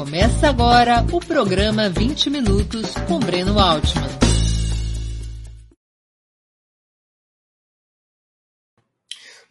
Começa agora o programa 20 Minutos com Breno Altman.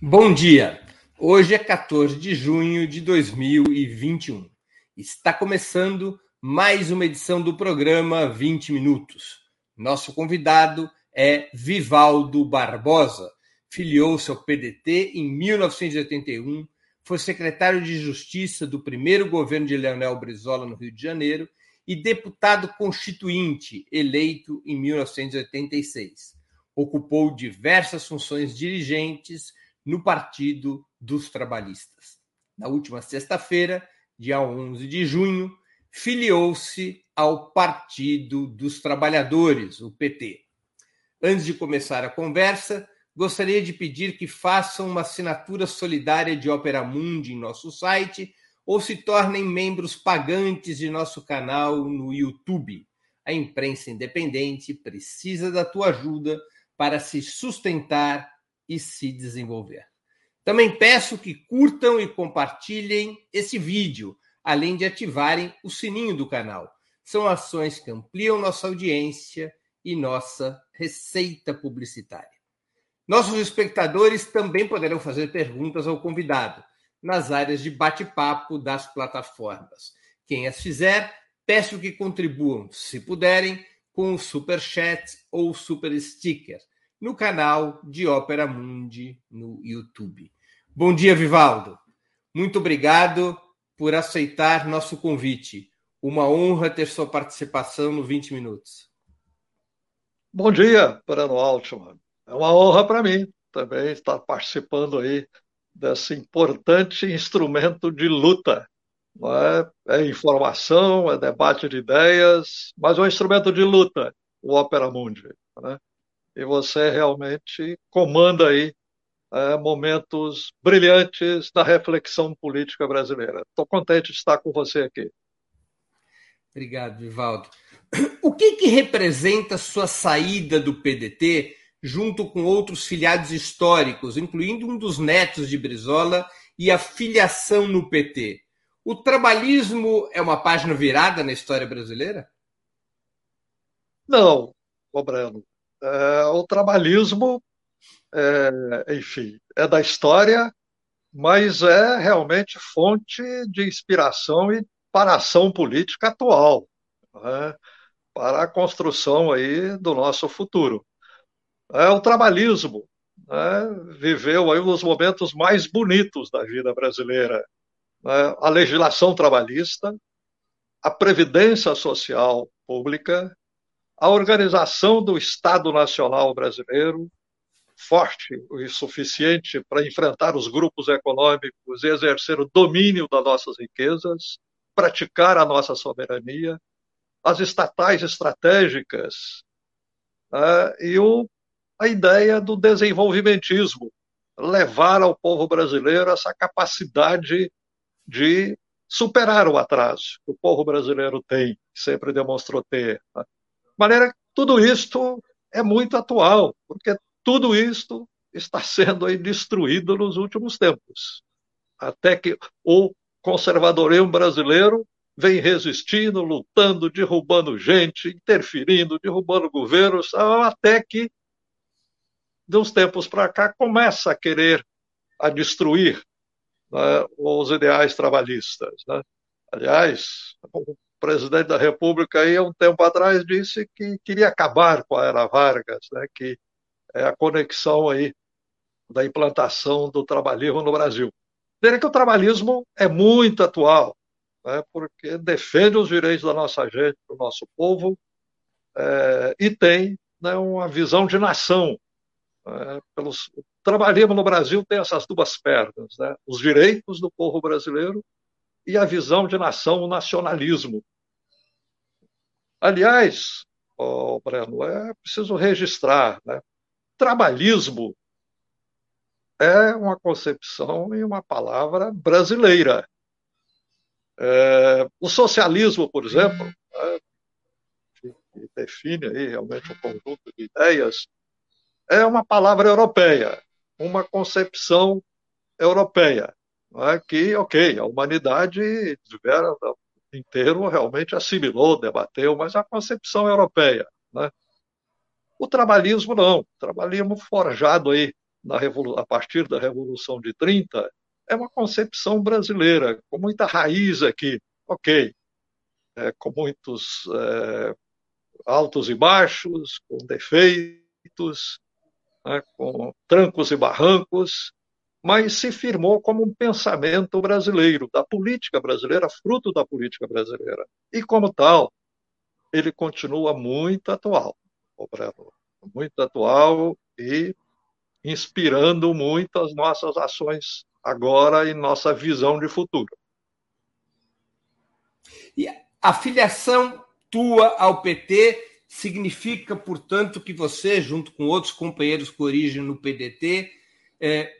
Bom dia! Hoje é 14 de junho de 2021. Está começando mais uma edição do programa 20 Minutos. Nosso convidado é Vivaldo Barbosa. Filiou-se ao PDT em 1981 foi secretário de Justiça do primeiro governo de Leonel Brizola no Rio de Janeiro e deputado constituinte, eleito em 1986. Ocupou diversas funções dirigentes no Partido dos Trabalhistas. Na última sexta-feira, dia 11 de junho, filiou-se ao Partido dos Trabalhadores, o PT. Antes de começar a conversa, gostaria de pedir que façam uma assinatura solidária de Opera Mundi em nosso site ou se tornem membros pagantes de nosso canal no YouTube. A imprensa independente precisa da tua ajuda para se sustentar e se desenvolver. Também peço que curtam e compartilhem esse vídeo, além de ativarem o sininho do canal. São ações que ampliam nossa audiência e nossa receita publicitária. Nossos espectadores também poderão fazer perguntas ao convidado nas áreas de bate-papo das plataformas. Quem as fizer, peço que contribuam, se puderem, com o Super Chat ou Super Sticker no canal de Ópera Mundi no YouTube. Bom dia, Vivaldo. Muito obrigado por aceitar nosso convite. Uma honra ter sua participação no 20 Minutos. Bom dia, Breno Altman. É uma honra para mim também estar participando aí desse importante instrumento de luta. Não é? é informação, é debate de ideias, mas é um instrumento de luta, o Opera Mundi. Né? E você realmente comanda aí é, momentos brilhantes da reflexão política brasileira. Estou contente de estar com você aqui. Obrigado, Vivaldo. O que, que representa sua saída do PDT junto com outros filiados históricos, incluindo um dos netos de Brizola e a filiação no PT. O trabalhismo é uma página virada na história brasileira? Não, Breno. É, o trabalhismo, é, enfim, é da história, mas é realmente fonte de inspiração e para a ação política atual, né, para a construção aí do nosso futuro. É, o trabalhismo né, viveu aí um dos momentos mais bonitos da vida brasileira. Né, a legislação trabalhista, a previdência social pública, a organização do Estado Nacional brasileiro, forte e suficiente para enfrentar os grupos econômicos e exercer o domínio das nossas riquezas, praticar a nossa soberania, as estatais estratégicas né, e o a ideia do desenvolvimentismo, levar ao povo brasileiro essa capacidade de superar o atraso que o povo brasileiro tem, sempre demonstrou ter. Né? De maneira que tudo isto é muito atual, porque tudo isto está sendo aí destruído nos últimos tempos. Até que o conservadorismo brasileiro vem resistindo, lutando, derrubando gente, interferindo, derrubando governos, até que de uns tempos para cá, começa a querer a destruir né, os ideais trabalhistas. Né? Aliás, o presidente da República, aí, um tempo atrás, disse que queria acabar com a era Vargas, né, que é a conexão aí da implantação do trabalhismo no Brasil. Dizer que o trabalhismo é muito atual, né, porque defende os direitos da nossa gente, do nosso povo, é, e tem né, uma visão de nação é, pelos, o trabalhismo no Brasil tem essas duas pernas, né? os direitos do povo brasileiro e a visão de nação, o nacionalismo. Aliás, oh, Breno, é preciso registrar, né? trabalhismo é uma concepção e uma palavra brasileira. É, o socialismo, por exemplo, é, que define aí realmente um conjunto de ideias, é uma palavra europeia, uma concepção europeia. É? Que, ok, a humanidade tiveram, inteiro realmente assimilou, debateu, mas a concepção europeia. Né? O trabalhismo não. O trabalhismo forjado aí na a partir da Revolução de 30 é uma concepção brasileira, com muita raiz aqui, ok, é, com muitos é, altos e baixos, com defeitos, né, com trancos e barrancos, mas se firmou como um pensamento brasileiro, da política brasileira, fruto da política brasileira. E, como tal, ele continua muito atual, o Breno, muito atual e inspirando muito as nossas ações agora e nossa visão de futuro. E a filiação tua ao PT significa, portanto, que você, junto com outros companheiros com origem no PDT, é,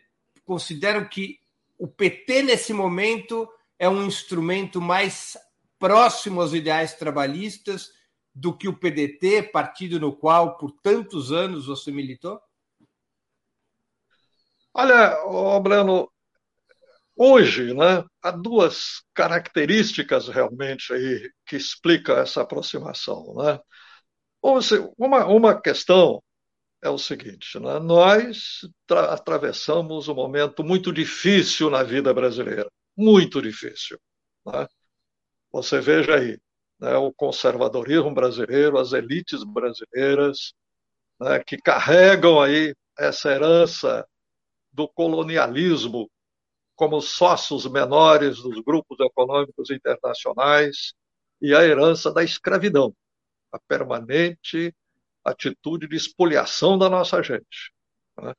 consideram que o PT, nesse momento, é um instrumento mais próximo aos ideais trabalhistas do que o PDT, partido no qual, por tantos anos, você militou? Olha, oh, Breno, hoje né, há duas características realmente aí que explicam essa aproximação. Né? Uma, uma questão é o seguinte: né? nós atravessamos um momento muito difícil na vida brasileira, muito difícil. Né? Você veja aí, né, o conservadorismo brasileiro, as elites brasileiras, né, que carregam aí essa herança do colonialismo como sócios menores dos grupos econômicos internacionais e a herança da escravidão, a permanente atitude de espoliação da nossa gente. Né?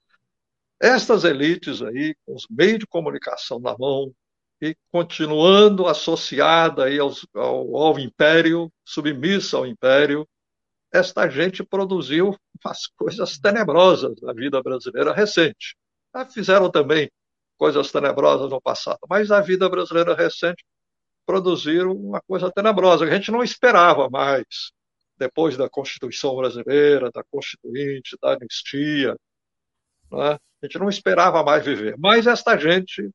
Estas elites aí, com os meios de comunicação na mão e continuando associada aí aos, ao, ao império, submissa ao império, esta gente produziu umas coisas tenebrosas na vida brasileira recente. Já fizeram também coisas tenebrosas no passado, mas a vida brasileira recente produziram uma coisa tenebrosa que a gente não esperava mais depois da Constituição brasileira, da Constituinte, da anistia. Né? A gente não esperava mais viver. Mas esta gente,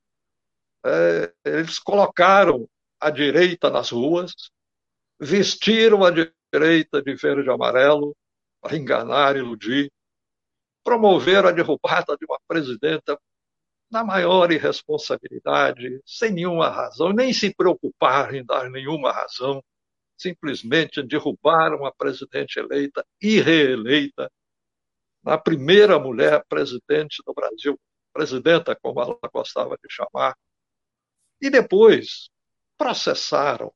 é, eles colocaram a direita nas ruas, vestiram a direita de verde e amarelo para enganar, iludir, promoveram a derrubada de uma presidenta na maior irresponsabilidade, sem nenhuma razão, nem se preocuparam em dar nenhuma razão simplesmente derrubaram a presidente eleita e reeleita, a primeira mulher presidente do Brasil, presidenta, como ela gostava de chamar, e depois processaram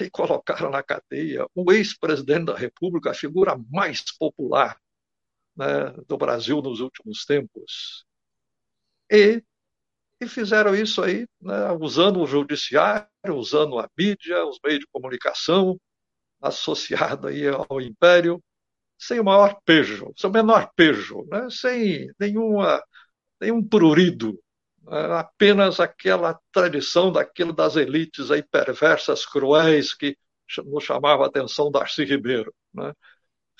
e colocaram na cadeia o ex-presidente da República, a figura mais popular né, do Brasil nos últimos tempos. E e fizeram isso aí, né, usando o judiciário, usando a mídia, os meios de comunicação, associado aí ao império, sem o maior pejo, sem o menor pejo, né, sem nenhuma, nenhum prurido, né, apenas aquela tradição daquilo das elites aí perversas, cruéis, que nos chamava a atenção Darcy Ribeiro. Né,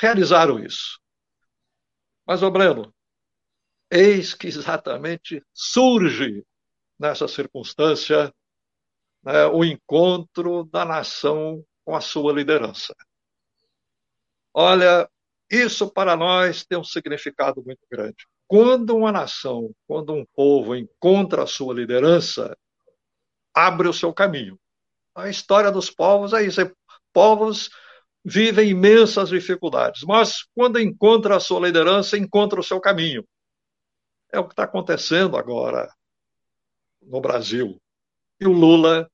realizaram isso. Mas, ô Breno, Eis que exatamente surge nessa circunstância né, o encontro da nação com a sua liderança. Olha, isso para nós tem um significado muito grande. Quando uma nação, quando um povo encontra a sua liderança, abre o seu caminho. A história dos povos é isso. É, povos vivem imensas dificuldades, mas quando encontra a sua liderança, encontra o seu caminho. É o que está acontecendo agora no Brasil. E o Lula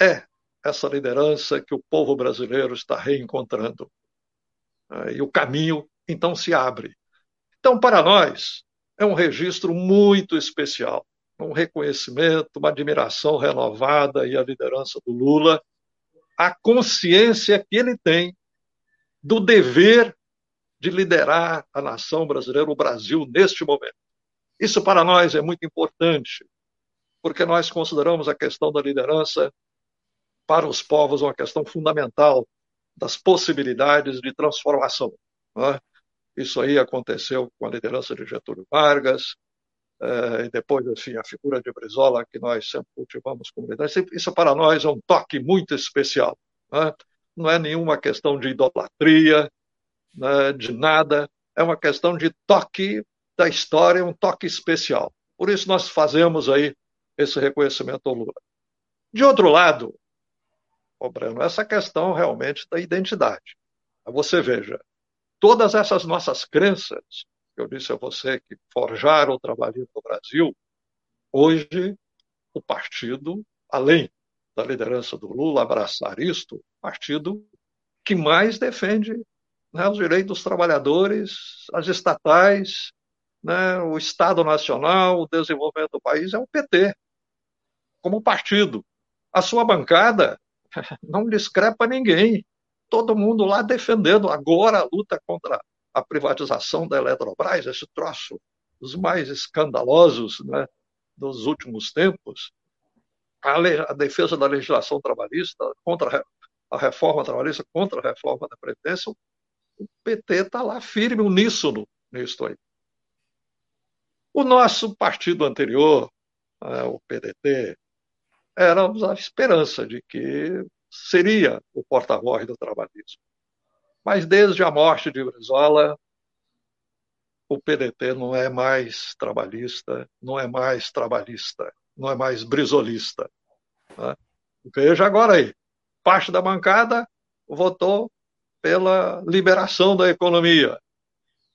é essa liderança que o povo brasileiro está reencontrando. É, e o caminho, então, se abre. Então, para nós, é um registro muito especial, um reconhecimento, uma admiração renovada e a liderança do Lula, a consciência que ele tem do dever de liderar a nação brasileira, o Brasil, neste momento. Isso para nós é muito importante, porque nós consideramos a questão da liderança para os povos uma questão fundamental das possibilidades de transformação. É? Isso aí aconteceu com a liderança de Getúlio Vargas, é, e depois, enfim, a figura de Brizola, que nós sempre cultivamos como isso, isso para nós é um toque muito especial. Né? Não é nenhuma questão de idolatria, né, de nada, é uma questão de toque da história, um toque especial. Por isso nós fazemos aí esse reconhecimento ao Lula. De outro lado, Breno, essa questão realmente da identidade. Você veja, todas essas nossas crenças, que eu disse a você que forjaram o trabalhismo no Brasil, hoje o partido, além da liderança do Lula abraçar isto, partido que mais defende né, os direitos dos trabalhadores, as estatais, né, o Estado Nacional, o desenvolvimento do país, é o PT, como partido. A sua bancada não discrepa ninguém. Todo mundo lá defendendo agora a luta contra a privatização da Eletrobras, esse troço dos mais escandalosos né, dos últimos tempos, a, a, defesa da legislação trabalhista contra a reforma trabalhista, contra a reforma da Previdência, o PT está lá firme, uníssono nisso aí. O nosso partido anterior, né, o PDT, era a esperança de que seria o porta-voz do trabalhismo. Mas desde a morte de Brizola, o PDT não é mais trabalhista, não é mais trabalhista, não é mais brizolista. Né? Veja agora aí, parte da bancada votou pela liberação da economia,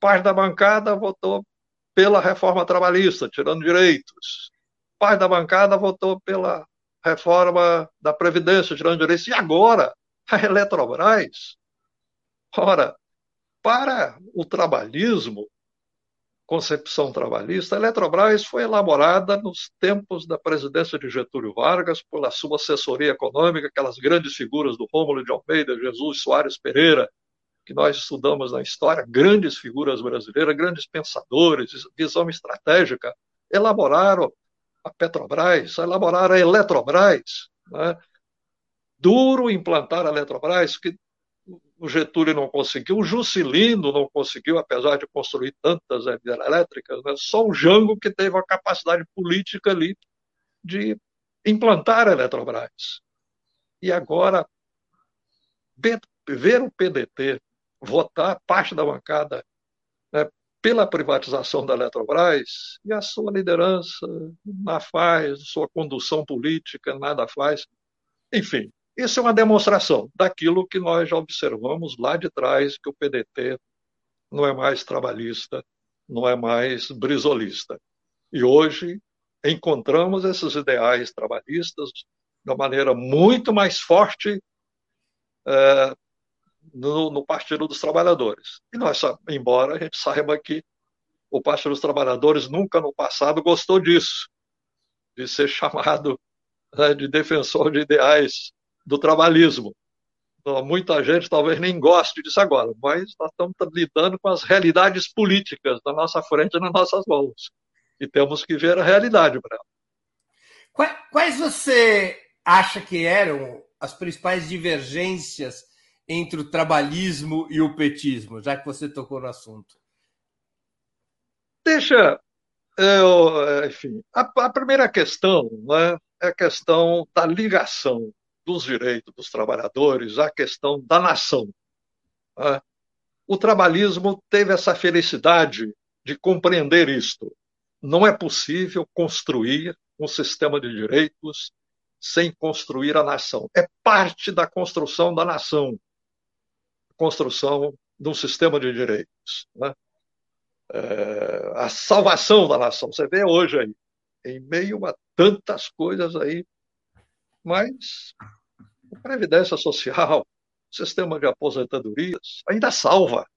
parte da bancada votou pela reforma trabalhista, tirando direitos, parte da bancada votou pela reforma da Previdência, tirando direitos, e agora a Eletrobras. Ora, para o trabalhismo, concepção trabalhista, a Eletrobras foi elaborada nos tempos da presidência de Getúlio Vargas, pela sua assessoria econômica, aquelas grandes figuras do Rômulo de Almeida, Jesus Soares Pereira, que nós estudamos na história, grandes figuras brasileiras, grandes pensadores, visão estratégica, elaboraram a Petrobras, elaboraram a Eletrobras. Né? Duro implantar a Eletrobras, que o Getúlio não conseguiu, o Juscelino não conseguiu, apesar de construir tantas elétricas, né? só o Jango que teve a capacidade política ali de implantar a Eletrobras. E agora, ver o PDT votar parte da bancada né, pela privatização da Eletrobras e a sua liderança nada faz, sua condução política nada faz. Enfim, isso é uma demonstração daquilo que nós já observamos lá de trás, que o PDT não é mais trabalhista, não é mais brisolista. E hoje encontramos esses ideais trabalhistas de uma maneira muito mais forte é, no, no, Partido dos Trabalhadores. E nós, embora a gente saiba que o Partido dos Trabalhadores nunca no passado gostou disso, de ser chamado né, de defensor de ideais do trabalhismo. Então, muita gente talvez nem goste disso agora, mas nós estamos lidando com as realidades políticas na nossa frente e nas nossas mãos. E temos que ver a realidade, Breno. Quais você acha que eram as principais divergências entre o trabalhismo e o petismo, já que você tocou no assunto? Deixa eu, enfim, a, a primeira questão né, é a questão da ligação dos direitos dos trabalhadores à questão da nação. Né? O trabalhismo teve essa felicidade de compreender isto. Não é possível construir um sistema de direitos sem construir a nação. É parte da construção da nação, construção de um sistema de direitos. Né? É, a salvação da nação. Você vê hoje aí, em meio a tantas coisas aí mas a Previdência Social, o sistema de aposentadorias ainda salva.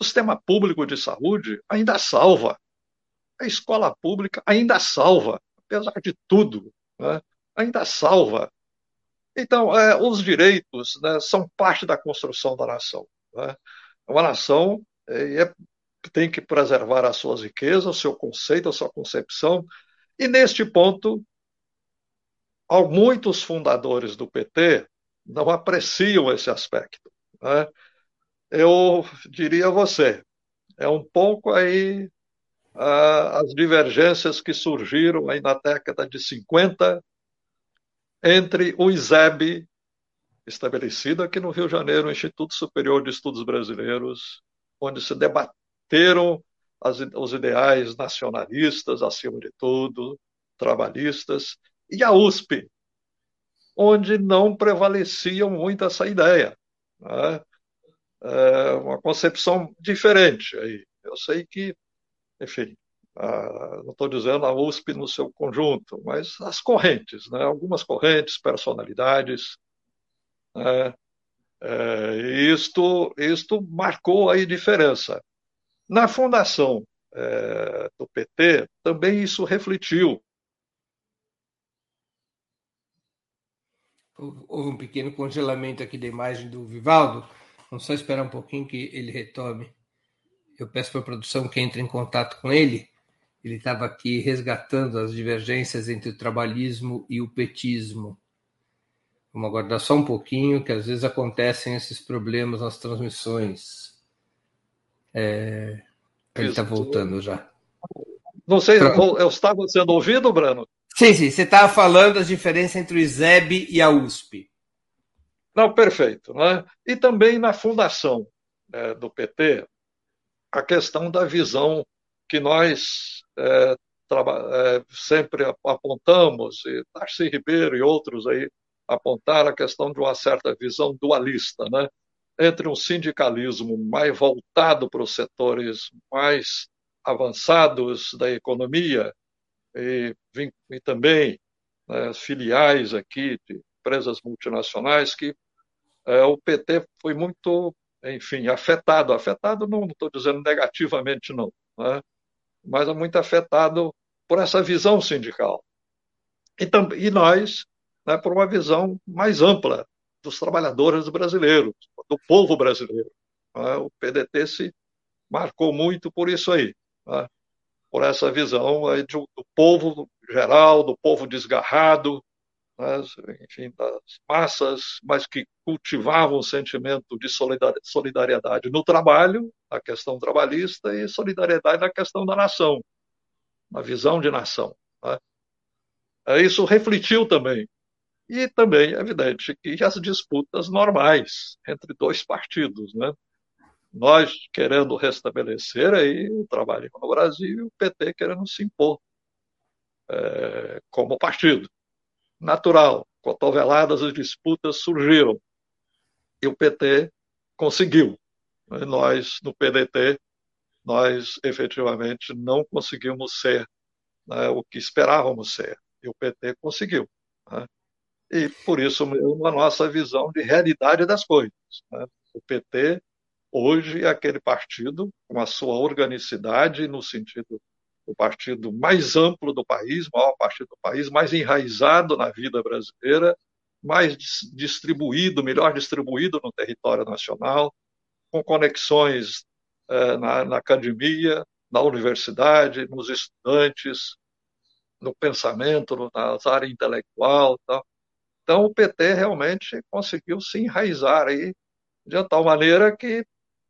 O sistema público de saúde ainda salva. A escola pública ainda salva, apesar de tudo, né? ainda salva. Então, é, os direitos né, são parte da construção da nação. Né? Uma nação é, é, tem que preservar as suas riquezas, o seu conceito, a sua concepção, e neste ponto muitos fundadores do PT não apreciam esse aspecto. Né? Eu diria a você, é um pouco aí as divergências que surgiram aí na década de 50 entre o ISEB, estabelecido aqui no Rio de Janeiro, o Instituto Superior de Estudos Brasileiros, onde se debateram as, os ideais nacionalistas, acima de tudo, trabalhistas, e a USP, onde não prevalecia muito essa ideia. Né? É uma concepção diferente aí. Eu sei que, enfim, a, não estou dizendo a USP no seu conjunto, mas as correntes, né? algumas correntes, personalidades. Né? É, isto, isto marcou aí diferença. Na fundação é, do PT, também isso refletiu. Houve um pequeno congelamento aqui da imagem do Vivaldo. Vamos só esperar um pouquinho que ele retome. Eu peço para a produção que entre em contato com ele. Ele estava aqui resgatando as divergências entre o trabalhismo e o petismo. Vamos aguardar só um pouquinho, que às vezes acontecem esses problemas nas transmissões. É... Ele está voltando já. Não sei, eu estava sendo ouvido, Brano? Sim, sim. Você estava falando as diferenças entre o ISEB e a USP. Não, perfeito. Né? E também na fundação né, do PT, a questão da visão que nós é, é, sempre apontamos, e Darcy Ribeiro e outros aí apontaram a questão de uma certa visão dualista, né? entre um sindicalismo mais voltado para os setores mais avançados da economia e, e também né, filiais aqui de empresas multinacionais que é, o PT foi muito, enfim, afetado. Afetado não estou dizendo negativamente não, né, mas é muito afetado por essa visão sindical. E, e nós, né, por uma visão mais ampla dos trabalhadores brasileiros, do povo brasileiro. Né? O PDT se marcou muito por isso aí, né? por essa visão aí do, do, povo geral, do povo desgarrado, né? enfim, das massas, mas que cultivavam o sentimento de solidariedade no trabalho, na questão trabalhista, e solidariedade na questão da nação, na visão de nação. Né? Isso refletiu também e também é evidente que as disputas normais entre dois partidos, né? Nós querendo restabelecer aí o trabalho no Brasil e o PT querendo se impor é, como partido. Natural, cotoveladas e disputas surgiram e o PT conseguiu. Nós, no PDT, nós efetivamente não conseguimos ser né, o que esperávamos ser. E o PT conseguiu. Né? e por isso mesmo a nossa visão de realidade das coisas. Né? O PT hoje é aquele partido com a sua organicidade no sentido do partido mais amplo do país, maior partido do país, mais enraizado na vida brasileira, mais distribuído, melhor distribuído no território nacional, com conexões eh, na, na academia, na universidade, nos estudantes, no pensamento, na área intelectual, tal. Então, o PT realmente conseguiu se enraizar aí de tal maneira que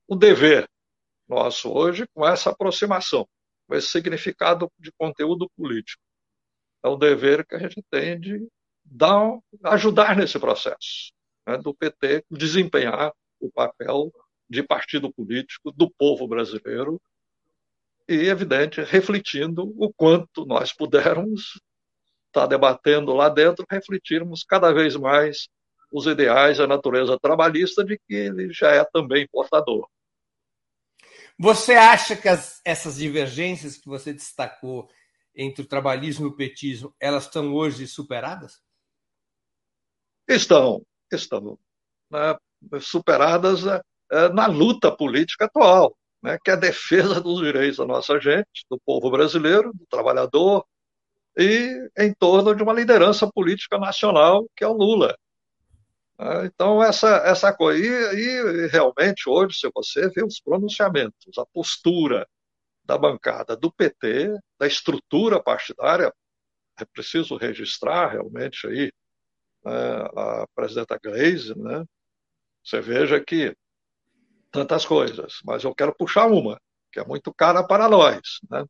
o dever nosso hoje, com essa aproximação, com esse significado de conteúdo político, é o dever que a gente tem de dar, ajudar nesse processo, né, do PT desempenhar o papel de partido político do povo brasileiro e, evidente, refletindo o quanto nós pudermos está debatendo lá dentro, refletirmos cada vez mais os ideais da natureza trabalhista de que ele já é também portador. Você acha que as, essas divergências que você destacou entre o trabalhismo e o petismo, elas estão hoje superadas? Estão, estão né, superadas é, na luta política atual, né, que é a defesa dos direitos da nossa gente, do povo brasileiro, do trabalhador, e em torno de uma liderança política nacional, que é o Lula. Ah, então, essa, essa coisa. E, e, realmente, hoje, se você vê os pronunciamentos, a postura da bancada do PT, da estrutura partidária, é preciso registrar realmente aí né, a presidenta Gleisi, né? Você veja que tantas coisas, mas eu quero puxar uma, que é muito cara para nós, né?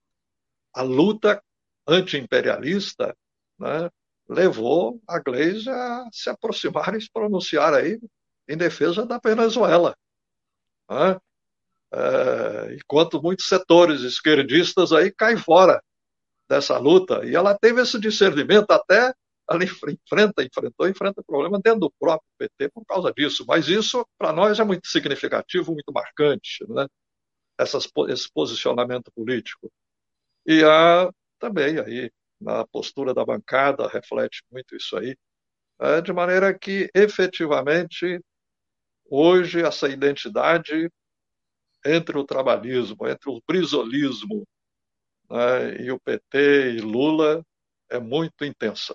a luta anti-imperialista né, levou a Gleisi a se aproximar e se pronunciar aí em defesa da Venezuela. Né? É, enquanto muitos setores esquerdistas aí caem fora dessa luta. E ela teve esse discernimento até ela enfrenta, enfrentou, enfrenta problema dentro do próprio PT por causa disso. Mas isso, para nós, é muito significativo, muito marcante, né? Essas, esse posicionamento político. E a, também aí, na postura da bancada, reflete muito isso aí, é, de maneira que, efetivamente, hoje, essa identidade entre o trabalhismo, entre o brisolismo né, e o PT e Lula é muito intensa.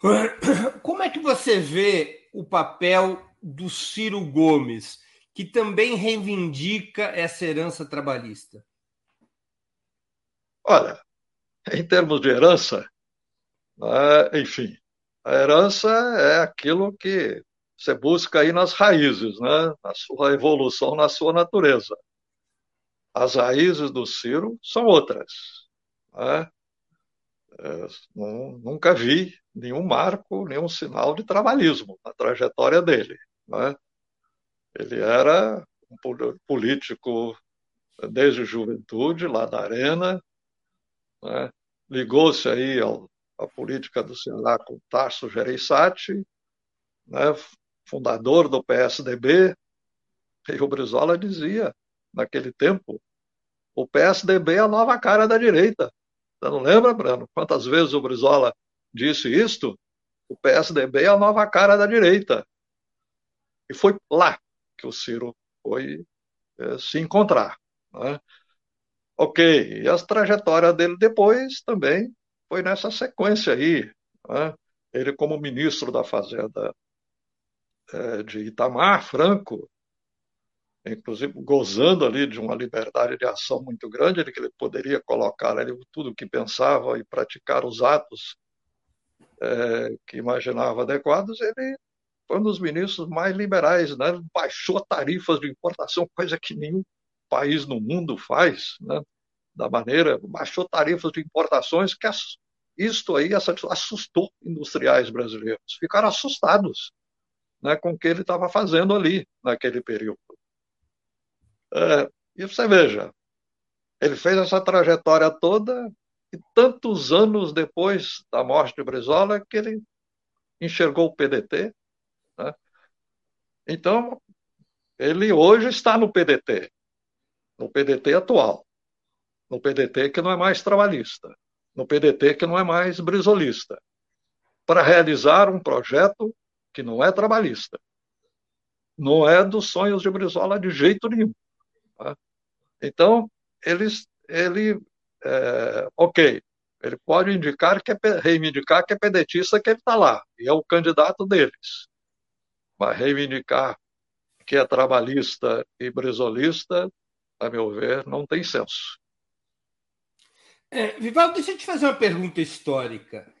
Como é que você vê o papel do Ciro Gomes, que também reivindica essa herança trabalhista? Olha, em termos de herança, né, enfim, a herança é aquilo que você busca aí nas raízes, né? na sua evolução, na sua natureza. As raízes do Ciro são outras. Né? É, nunca vi nenhum marco, nenhum sinal de trabalhismo na trajetória dele. Né? Ele era um político desde juventude, lá da Arena, né? ligou-se aí ao, à política do Ceará com Tarso Gereissati, né? fundador do PSDB, e o Brizola dizia, naquele tempo, o PSDB é a nova cara da direita. Você não lembra, Brano? Quantas vezes o Brizola disse isto? O PSDB é a nova cara da direita. E foi lá que o Ciro foi é, se encontrar. Né? Ok, e a trajetória dele depois também foi nessa sequência aí. Né? Ele, como ministro da Fazenda é, de Itamar Franco, inclusive gozando ali de uma liberdade de ação muito grande, ele que ele poderia colocar ali tudo o que pensava e praticar os atos é, que imaginava adequados, ele foi um dos ministros mais liberais, né? baixou tarifas de importação, coisa que nenhum país no mundo faz, né? da maneira, baixou tarifas de importações que isto aí assustou industriais brasileiros, ficaram assustados né, com o que ele estava fazendo ali naquele período. É, e você veja, ele fez essa trajetória toda e tantos anos depois da morte de Brizola que ele enxergou o PDT. Né? Então, ele hoje está no PDT, no PDT atual, no PDT que não é mais trabalhista, no PDT que não é mais brizolista, para realizar um projeto que não é trabalhista. Não é dos sonhos de Brizola de jeito nenhum. Tá? Então, eles, ele, é, ok, ele pode indicar que é, reivindicar que é pedetista que ele está lá, e é o candidato deles. Mas reivindicar que é trabalhista e brizolista, a meu ver, não tem senso. É, Vivaldo, deixa eu te fazer uma pergunta histórica.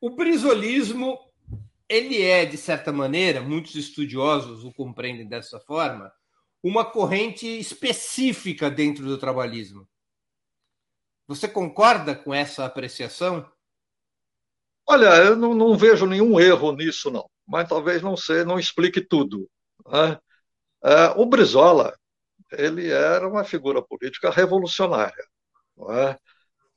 O brizolismo, ele é, de certa maneira, muitos estudiosos o compreendem dessa forma, uma corrente específica dentro do trabalhismo. Você concorda com essa apreciação? Olha, eu não, não vejo nenhum erro nisso, não. Mas talvez não sei, não explique tudo. Né? É, o Brizola, ele era uma figura política revolucionária. É?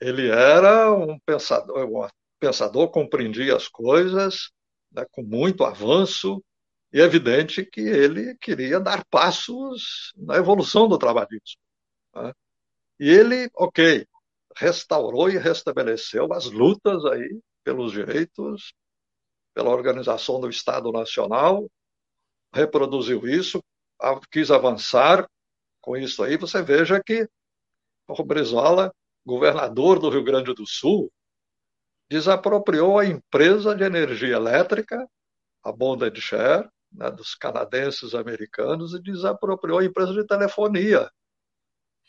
Ele era um pensador, um pensador compreendia as coisas né, com muito avanço, e é evidente que ele queria dar passos na evolução do trabalhismo. Né? E ele, ok, restaurou e restabeleceu as lutas aí pelos direitos, pela organização do Estado Nacional, reproduziu isso, quis avançar com isso aí. Você veja que o Brizola, governador do Rio Grande do Sul, desapropriou a empresa de energia elétrica, a Bonded Share, né, dos canadenses americanos e desapropriou a empresa de telefonia,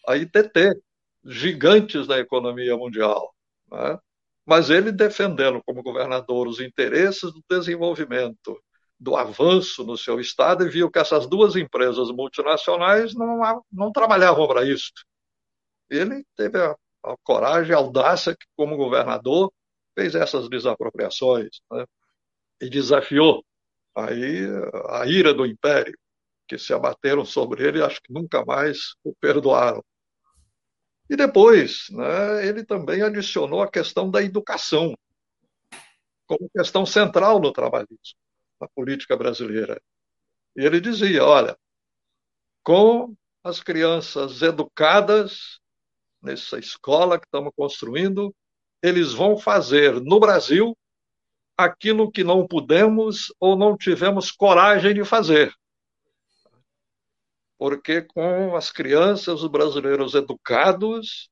a ITT, gigantes da economia mundial. Né? Mas ele defendendo como governador os interesses do desenvolvimento, do avanço no seu estado, e viu que essas duas empresas multinacionais não, não trabalhavam para isso. ele teve a, a coragem, a audácia que, como governador, fez essas desapropriações né? e desafiou aí a ira do império, que se abateram sobre ele, acho que nunca mais o perdoaram. E depois, né, ele também adicionou a questão da educação como questão central no trabalhismo, na política brasileira. E ele dizia: olha, com as crianças educadas nessa escola que estamos construindo, eles vão fazer no Brasil aquilo que não pudemos ou não tivemos coragem de fazer. Porque com as crianças, os brasileiros educados,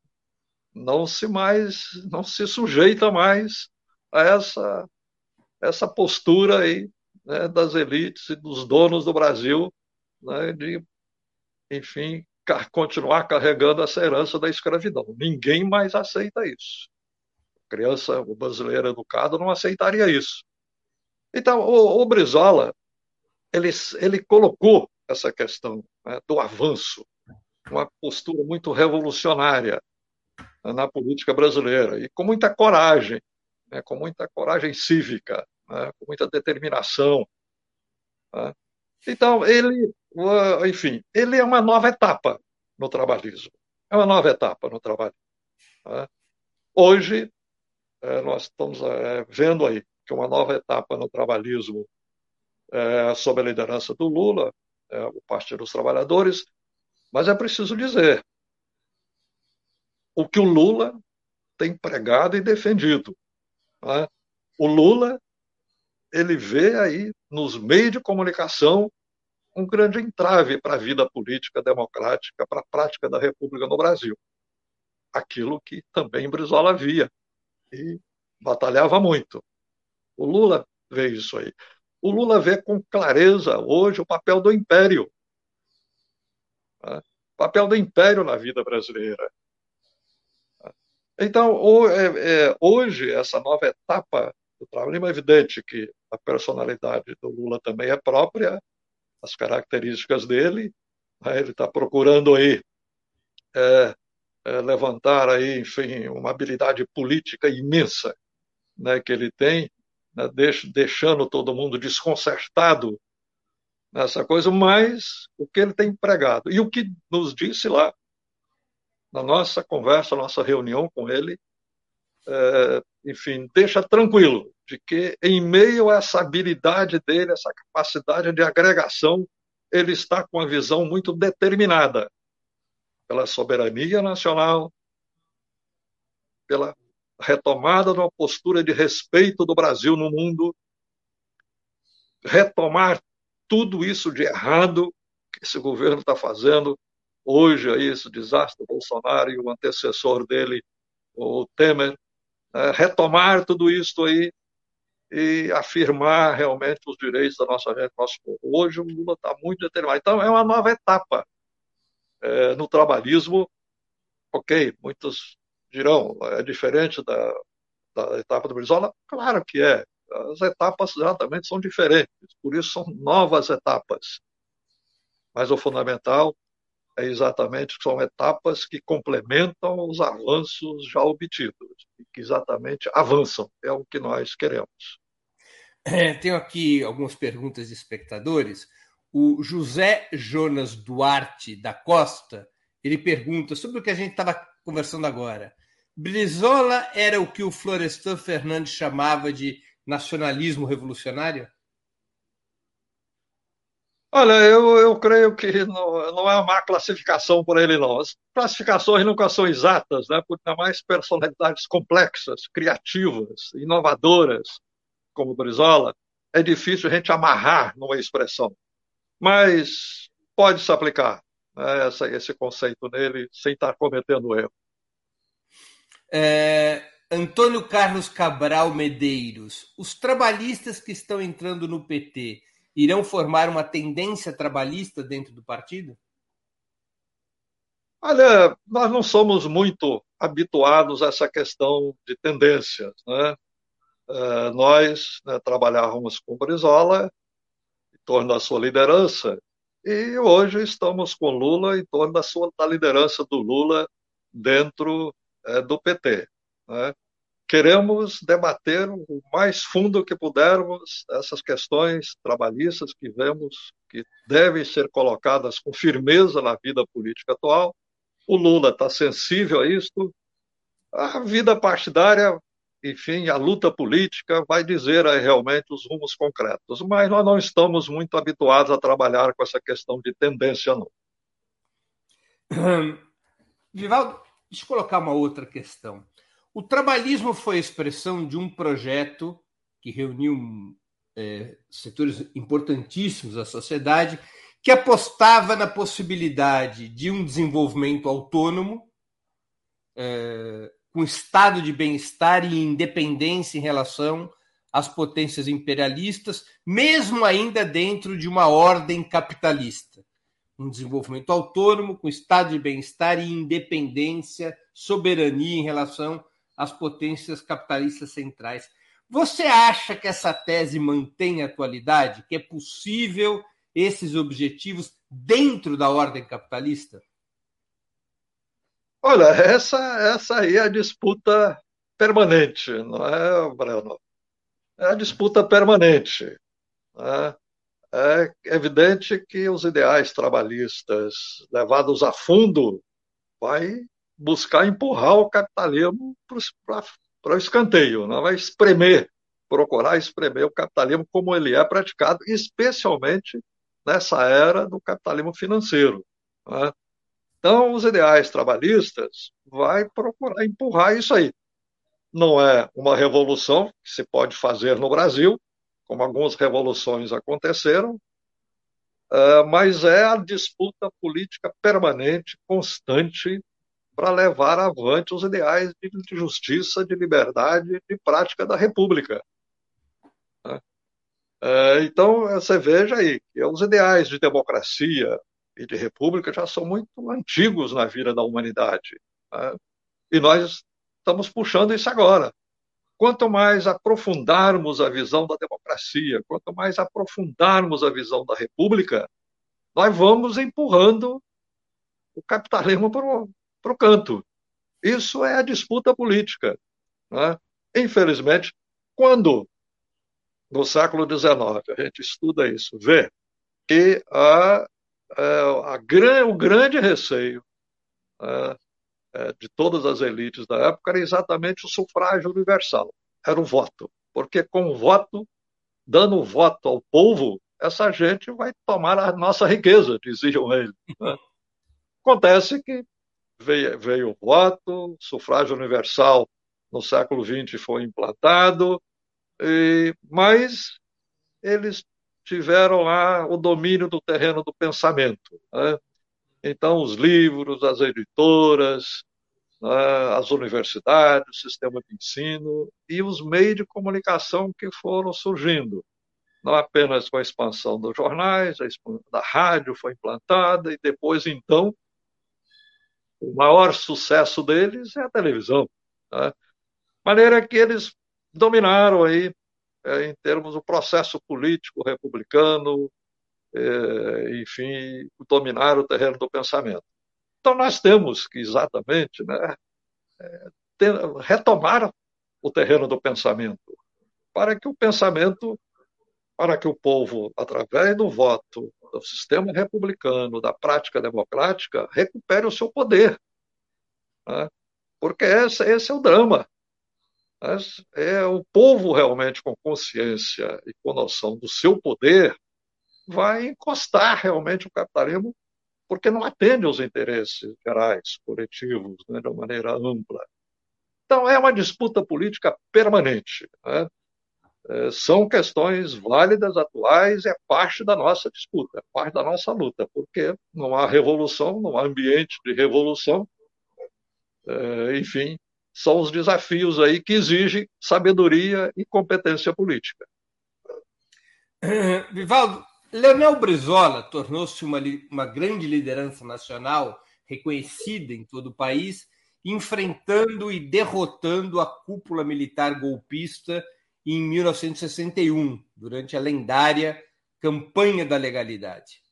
não se mais, não se sujeita mais a essa, essa postura aí né, das elites e dos donos do Brasil né, de, enfim, continuar carregando essa herança da escravidão. Ninguém mais aceita isso. A criança brasileira educada não aceitaria isso. Então, o, o Brizola, ele, ele colocou essa questão né, do avanço, uma postura muito revolucionária na política brasileira, e com muita coragem, né, com muita coragem cívica, né, com muita determinação. Né. Então, ele, enfim, ele é uma nova etapa no trabalhismo. É uma nova etapa no trabalho. Né. Hoje, é, nós estamos é, vendo aí que uma nova etapa no trabalhismo é, sob a liderança do Lula, é, o Partido dos Trabalhadores, mas é preciso dizer o que o Lula tem pregado e defendido. Né? O Lula ele vê aí nos meios de comunicação um grande entrave para a vida política democrática, para a prática da República no Brasil. Aquilo que também Brizola via e batalhava muito. O Lula vê isso aí. O Lula vê com clareza hoje o papel do império. Né? O papel do império na vida brasileira. Então, é, é, hoje, essa nova etapa do trabalho, é evidente que a personalidade do Lula também é própria, as características dele, né? ele está procurando aí é, é, levantar aí, enfim, uma habilidade política imensa né, que ele tem, né, deixando todo mundo desconcertado nessa coisa, mas o que ele tem empregado. E o que nos disse lá na nossa conversa, nossa reunião com ele, é, enfim, deixa tranquilo de que, em meio a essa habilidade dele, essa capacidade de agregação, ele está com uma visão muito determinada pela soberania nacional, pela retomada de uma postura de respeito do Brasil no mundo, retomar tudo isso de errado que esse governo está fazendo, hoje aí esse desastre Bolsonaro e o antecessor dele, o Temer, é, retomar tudo isso aí e afirmar realmente os direitos da nossa gente, nosso povo. Hoje o Lula está muito determinado. Então é uma nova etapa é, no trabalhismo. Ok, muitos dirão, é diferente da, da etapa do Brizola? Claro que é. As etapas exatamente são diferentes, por isso são novas etapas. Mas o fundamental é exatamente são etapas que complementam os avanços já obtidos, e que exatamente avançam, é o que nós queremos. É, tenho aqui algumas perguntas de espectadores. O José Jonas Duarte da Costa, ele pergunta sobre o que a gente estava conversando agora. Brizola era o que o Florestan Fernandes chamava de nacionalismo revolucionário? Olha, eu, eu creio que não, não é uma má classificação por ele, não. As classificações nunca são exatas, né? porque há mais personalidades complexas, criativas, inovadoras, como Brizola, é difícil a gente amarrar numa expressão. Mas pode se aplicar né, essa, esse conceito nele sem estar cometendo erro. É, Antônio Carlos Cabral Medeiros, os trabalhistas que estão entrando no PT irão formar uma tendência trabalhista dentro do partido? Olha, nós não somos muito habituados a essa questão de tendências. Né? Uh, nós né, trabalhávamos com Brizola em torno da sua liderança e hoje estamos com Lula em torno da, sua, da liderança do Lula dentro é, do PT. Né? Queremos debater o mais fundo que pudermos essas questões trabalhistas que vemos que devem ser colocadas com firmeza na vida política atual. O Lula está sensível a isto. A vida partidária enfim, a luta política vai dizer realmente os rumos concretos. Mas nós não estamos muito habituados a trabalhar com essa questão de tendência, não. Vivaldo, deixa eu colocar uma outra questão. O trabalhismo foi a expressão de um projeto que reuniu é, setores importantíssimos da sociedade, que apostava na possibilidade de um desenvolvimento autônomo, é, com estado de bem-estar e independência em relação às potências imperialistas, mesmo ainda dentro de uma ordem capitalista. Um desenvolvimento autônomo, com estado de bem-estar e independência, soberania em relação às potências capitalistas centrais. Você acha que essa tese mantém atualidade? Que é possível esses objetivos dentro da ordem capitalista? Olha, essa, essa aí é a disputa permanente, não é, Breno? É a disputa permanente. Né? É evidente que os ideais trabalhistas levados a fundo vai buscar empurrar o capitalismo para o escanteio, não vai espremer, procurar espremer o capitalismo como ele é praticado, especialmente nessa era do capitalismo financeiro. Né? Então, os ideais trabalhistas vai procurar empurrar isso aí. Não é uma revolução que se pode fazer no Brasil, como algumas revoluções aconteceram, é, mas é a disputa política permanente, constante, para levar avante os ideais de justiça, de liberdade, de prática da República. Né? É, então, você veja aí que os ideais de democracia, e de república já são muito antigos na vida da humanidade. Né? E nós estamos puxando isso agora. Quanto mais aprofundarmos a visão da democracia, quanto mais aprofundarmos a visão da república, nós vamos empurrando o capitalismo para o canto. Isso é a disputa política. Né? Infelizmente, quando no século XIX a gente estuda isso, vê que a é, a, o grande receio é, é, de todas as elites da época era exatamente o sufrágio universal, era o voto. Porque com o voto, dando o voto ao povo, essa gente vai tomar a nossa riqueza, diziam eles. Né? Acontece que veio, veio o voto, sufrágio universal no século XX foi implantado, e, mas eles tiveram lá o domínio do terreno do pensamento. Né? Então, os livros, as editoras, né, as universidades, o sistema de ensino e os meios de comunicação que foram surgindo. Não apenas com a expansão dos jornais, da rádio foi implantada, e depois, então, o maior sucesso deles é a televisão. Né? Maneira que eles dominaram aí é, em termos do processo político republicano, é, enfim, dominar o terreno do pensamento. Então, nós temos que exatamente né, é, ter, retomar o terreno do pensamento, para que o pensamento, para que o povo, através do voto, do sistema republicano, da prática democrática, recupere o seu poder. Né? Porque esse, esse é o drama. É o povo realmente com consciência e com noção do seu poder vai encostar realmente o capitalismo porque não atende aos interesses gerais, coletivos, né, de uma maneira ampla. Então, é uma disputa política permanente. Né? É, são questões válidas, atuais, é parte da nossa disputa, é parte da nossa luta, porque não há revolução, não há ambiente de revolução, é, enfim, são os desafios aí que exigem sabedoria e competência política. Vivaldo, Leonel Brizola tornou-se uma, uma grande liderança nacional, reconhecida em todo o país, enfrentando e derrotando a cúpula militar golpista em 1961, durante a lendária Campanha da Legalidade.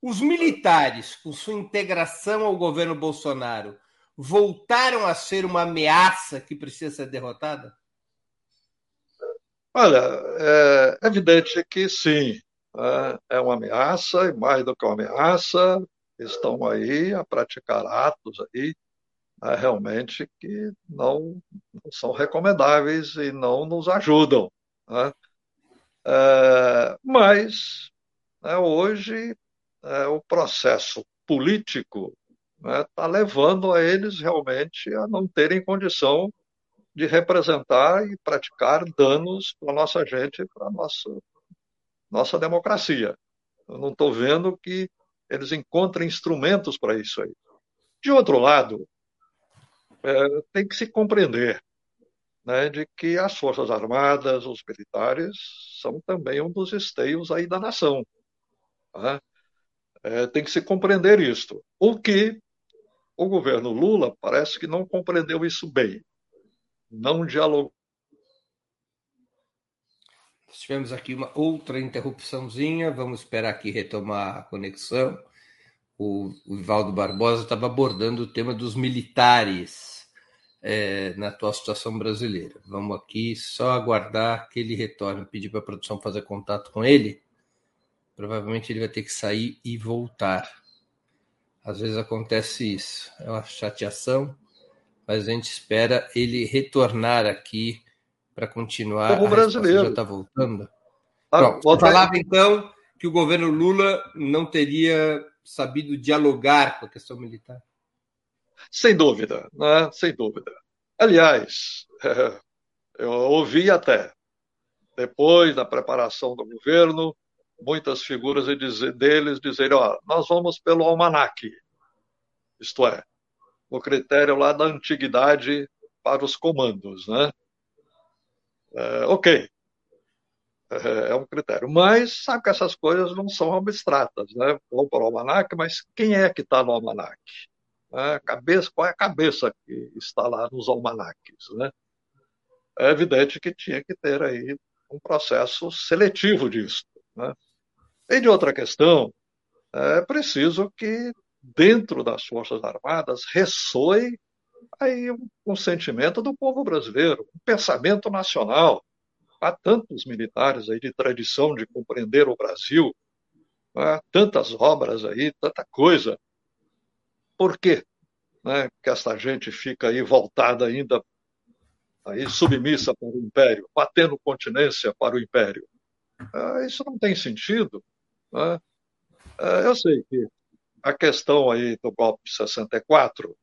Os militares, com sua integração ao governo Bolsonaro, voltaram a ser uma ameaça que precisa ser derrotada? Olha, é evidente que sim. Né? É uma ameaça, e mais do que uma ameaça, estão aí a praticar atos aí realmente que não, não, são recomendáveis e não nos ajudam. Né? É, mas né, hoje é, o processo político está né, levando a eles realmente a não terem condição de representar e praticar danos para nossa gente, para nossa, nossa democracia. Eu não estou vendo que eles encontrem instrumentos para isso aí. De outro lado, é, tem que se compreender né, de que as Forças Armadas, os militares, são também um dos esteios aí da nação. Né? É, tem que se compreender isto. O que o governo Lula parece que não compreendeu isso bem. Não dialogou. Tivemos aqui uma outra interrupçãozinha, vamos esperar aqui retomar a conexão. O, o Ivaldo Barbosa estava abordando o tema dos militares é, na atual situação brasileira. Vamos aqui só aguardar que ele retorne, pedir para a produção fazer contato com ele. Provavelmente ele vai ter que sair e voltar. Às vezes acontece isso, é uma chateação, mas a gente espera ele retornar aqui para continuar. Como brasileiro. Já está voltando. Ah, Pronto, falava então que o governo Lula não teria sabido dialogar com a questão militar. Sem dúvida, né? sem dúvida. Aliás, eu ouvi até, depois da preparação do governo, muitas figuras deles dizerem: ó, nós vamos pelo almanaque, isto é, o critério lá da antiguidade para os comandos, né? É, ok, é, é um critério. Mas sabe que essas coisas não são abstratas, né? Vão para o almanac, mas quem é que está no almanac? É, cabeça, qual é a cabeça que está lá nos almanaques, né? É evidente que tinha que ter aí um processo seletivo disso, né? E de outra questão, é preciso que dentro das Forças Armadas ressoe aí um, um sentimento do povo brasileiro, um pensamento nacional. Há tantos militares aí de tradição de compreender o Brasil, há tantas obras aí, tanta coisa. Por quê né, que essa gente fica aí voltada ainda, aí submissa para o Império, batendo continência para o Império? Ah, isso não tem sentido. Né? Ah, eu sei que a questão aí do golpe de 64,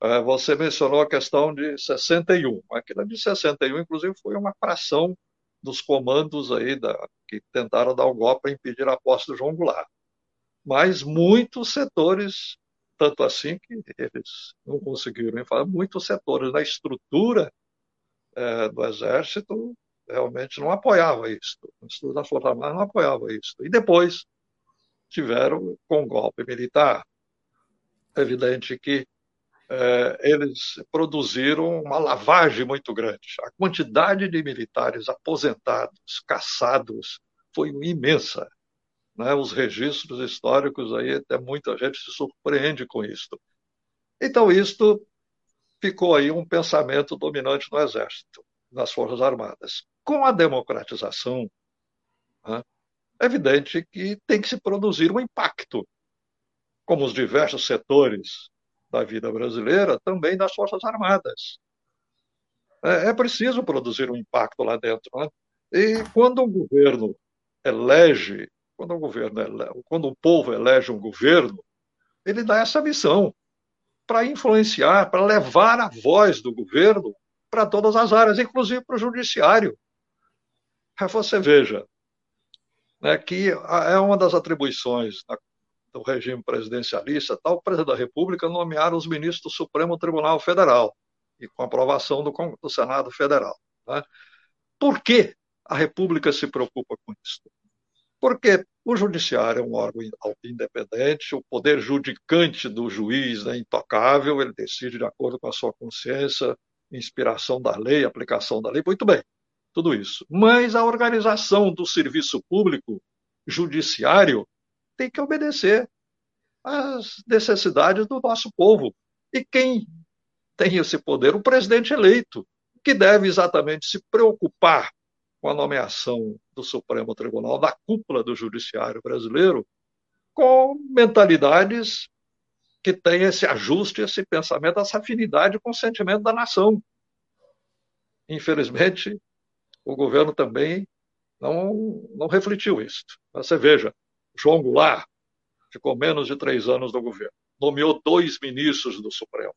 ah, você mencionou a questão de 61. Aquilo de 61, inclusive, foi uma fração dos comandos aí da, que tentaram dar o golpe para impedir a posse do João Goulart. Mas muitos setores, tanto assim que eles não conseguiram falar, muitos setores da estrutura é, do Exército realmente não apoiava isso. A estrutura da Força Armada não apoiava isso. E depois tiveram com o golpe militar. É evidente que é, eles produziram uma lavagem muito grande. A quantidade de militares aposentados, caçados, foi imensa. Né? Os registros históricos aí, até muita gente se surpreende com isto. Então, isto ficou aí um pensamento dominante no Exército, nas Forças Armadas. Com a democratização, né, é evidente que tem que se produzir um impacto, como os diversos setores da vida brasileira, também das Forças Armadas. É, é preciso produzir um impacto lá dentro. Né? E quando o governo elege, quando o governo elege, quando o povo elege um governo, ele dá essa missão para influenciar, para levar a voz do governo para todas as áreas, inclusive para o judiciário. Você veja né, que é uma das atribuições do regime presidencialista, tal, o presidente da República nomear os ministros do Supremo Tribunal Federal, e com aprovação do, do Senado Federal. Né? Por que a República se preocupa com isso? Porque o Judiciário é um órgão independente, o poder judicante do juiz é intocável, ele decide de acordo com a sua consciência, inspiração da lei, aplicação da lei, muito bem, tudo isso. Mas a organização do serviço público judiciário tem que obedecer às necessidades do nosso povo. E quem tem esse poder o presidente eleito, que deve exatamente se preocupar com a nomeação do Supremo Tribunal, da cúpula do judiciário brasileiro, com mentalidades que têm esse ajuste, esse pensamento, essa afinidade com o sentimento da nação. Infelizmente, o governo também não, não refletiu isso. Você veja, João Goulart ficou menos de três anos no governo, nomeou dois ministros do Supremo.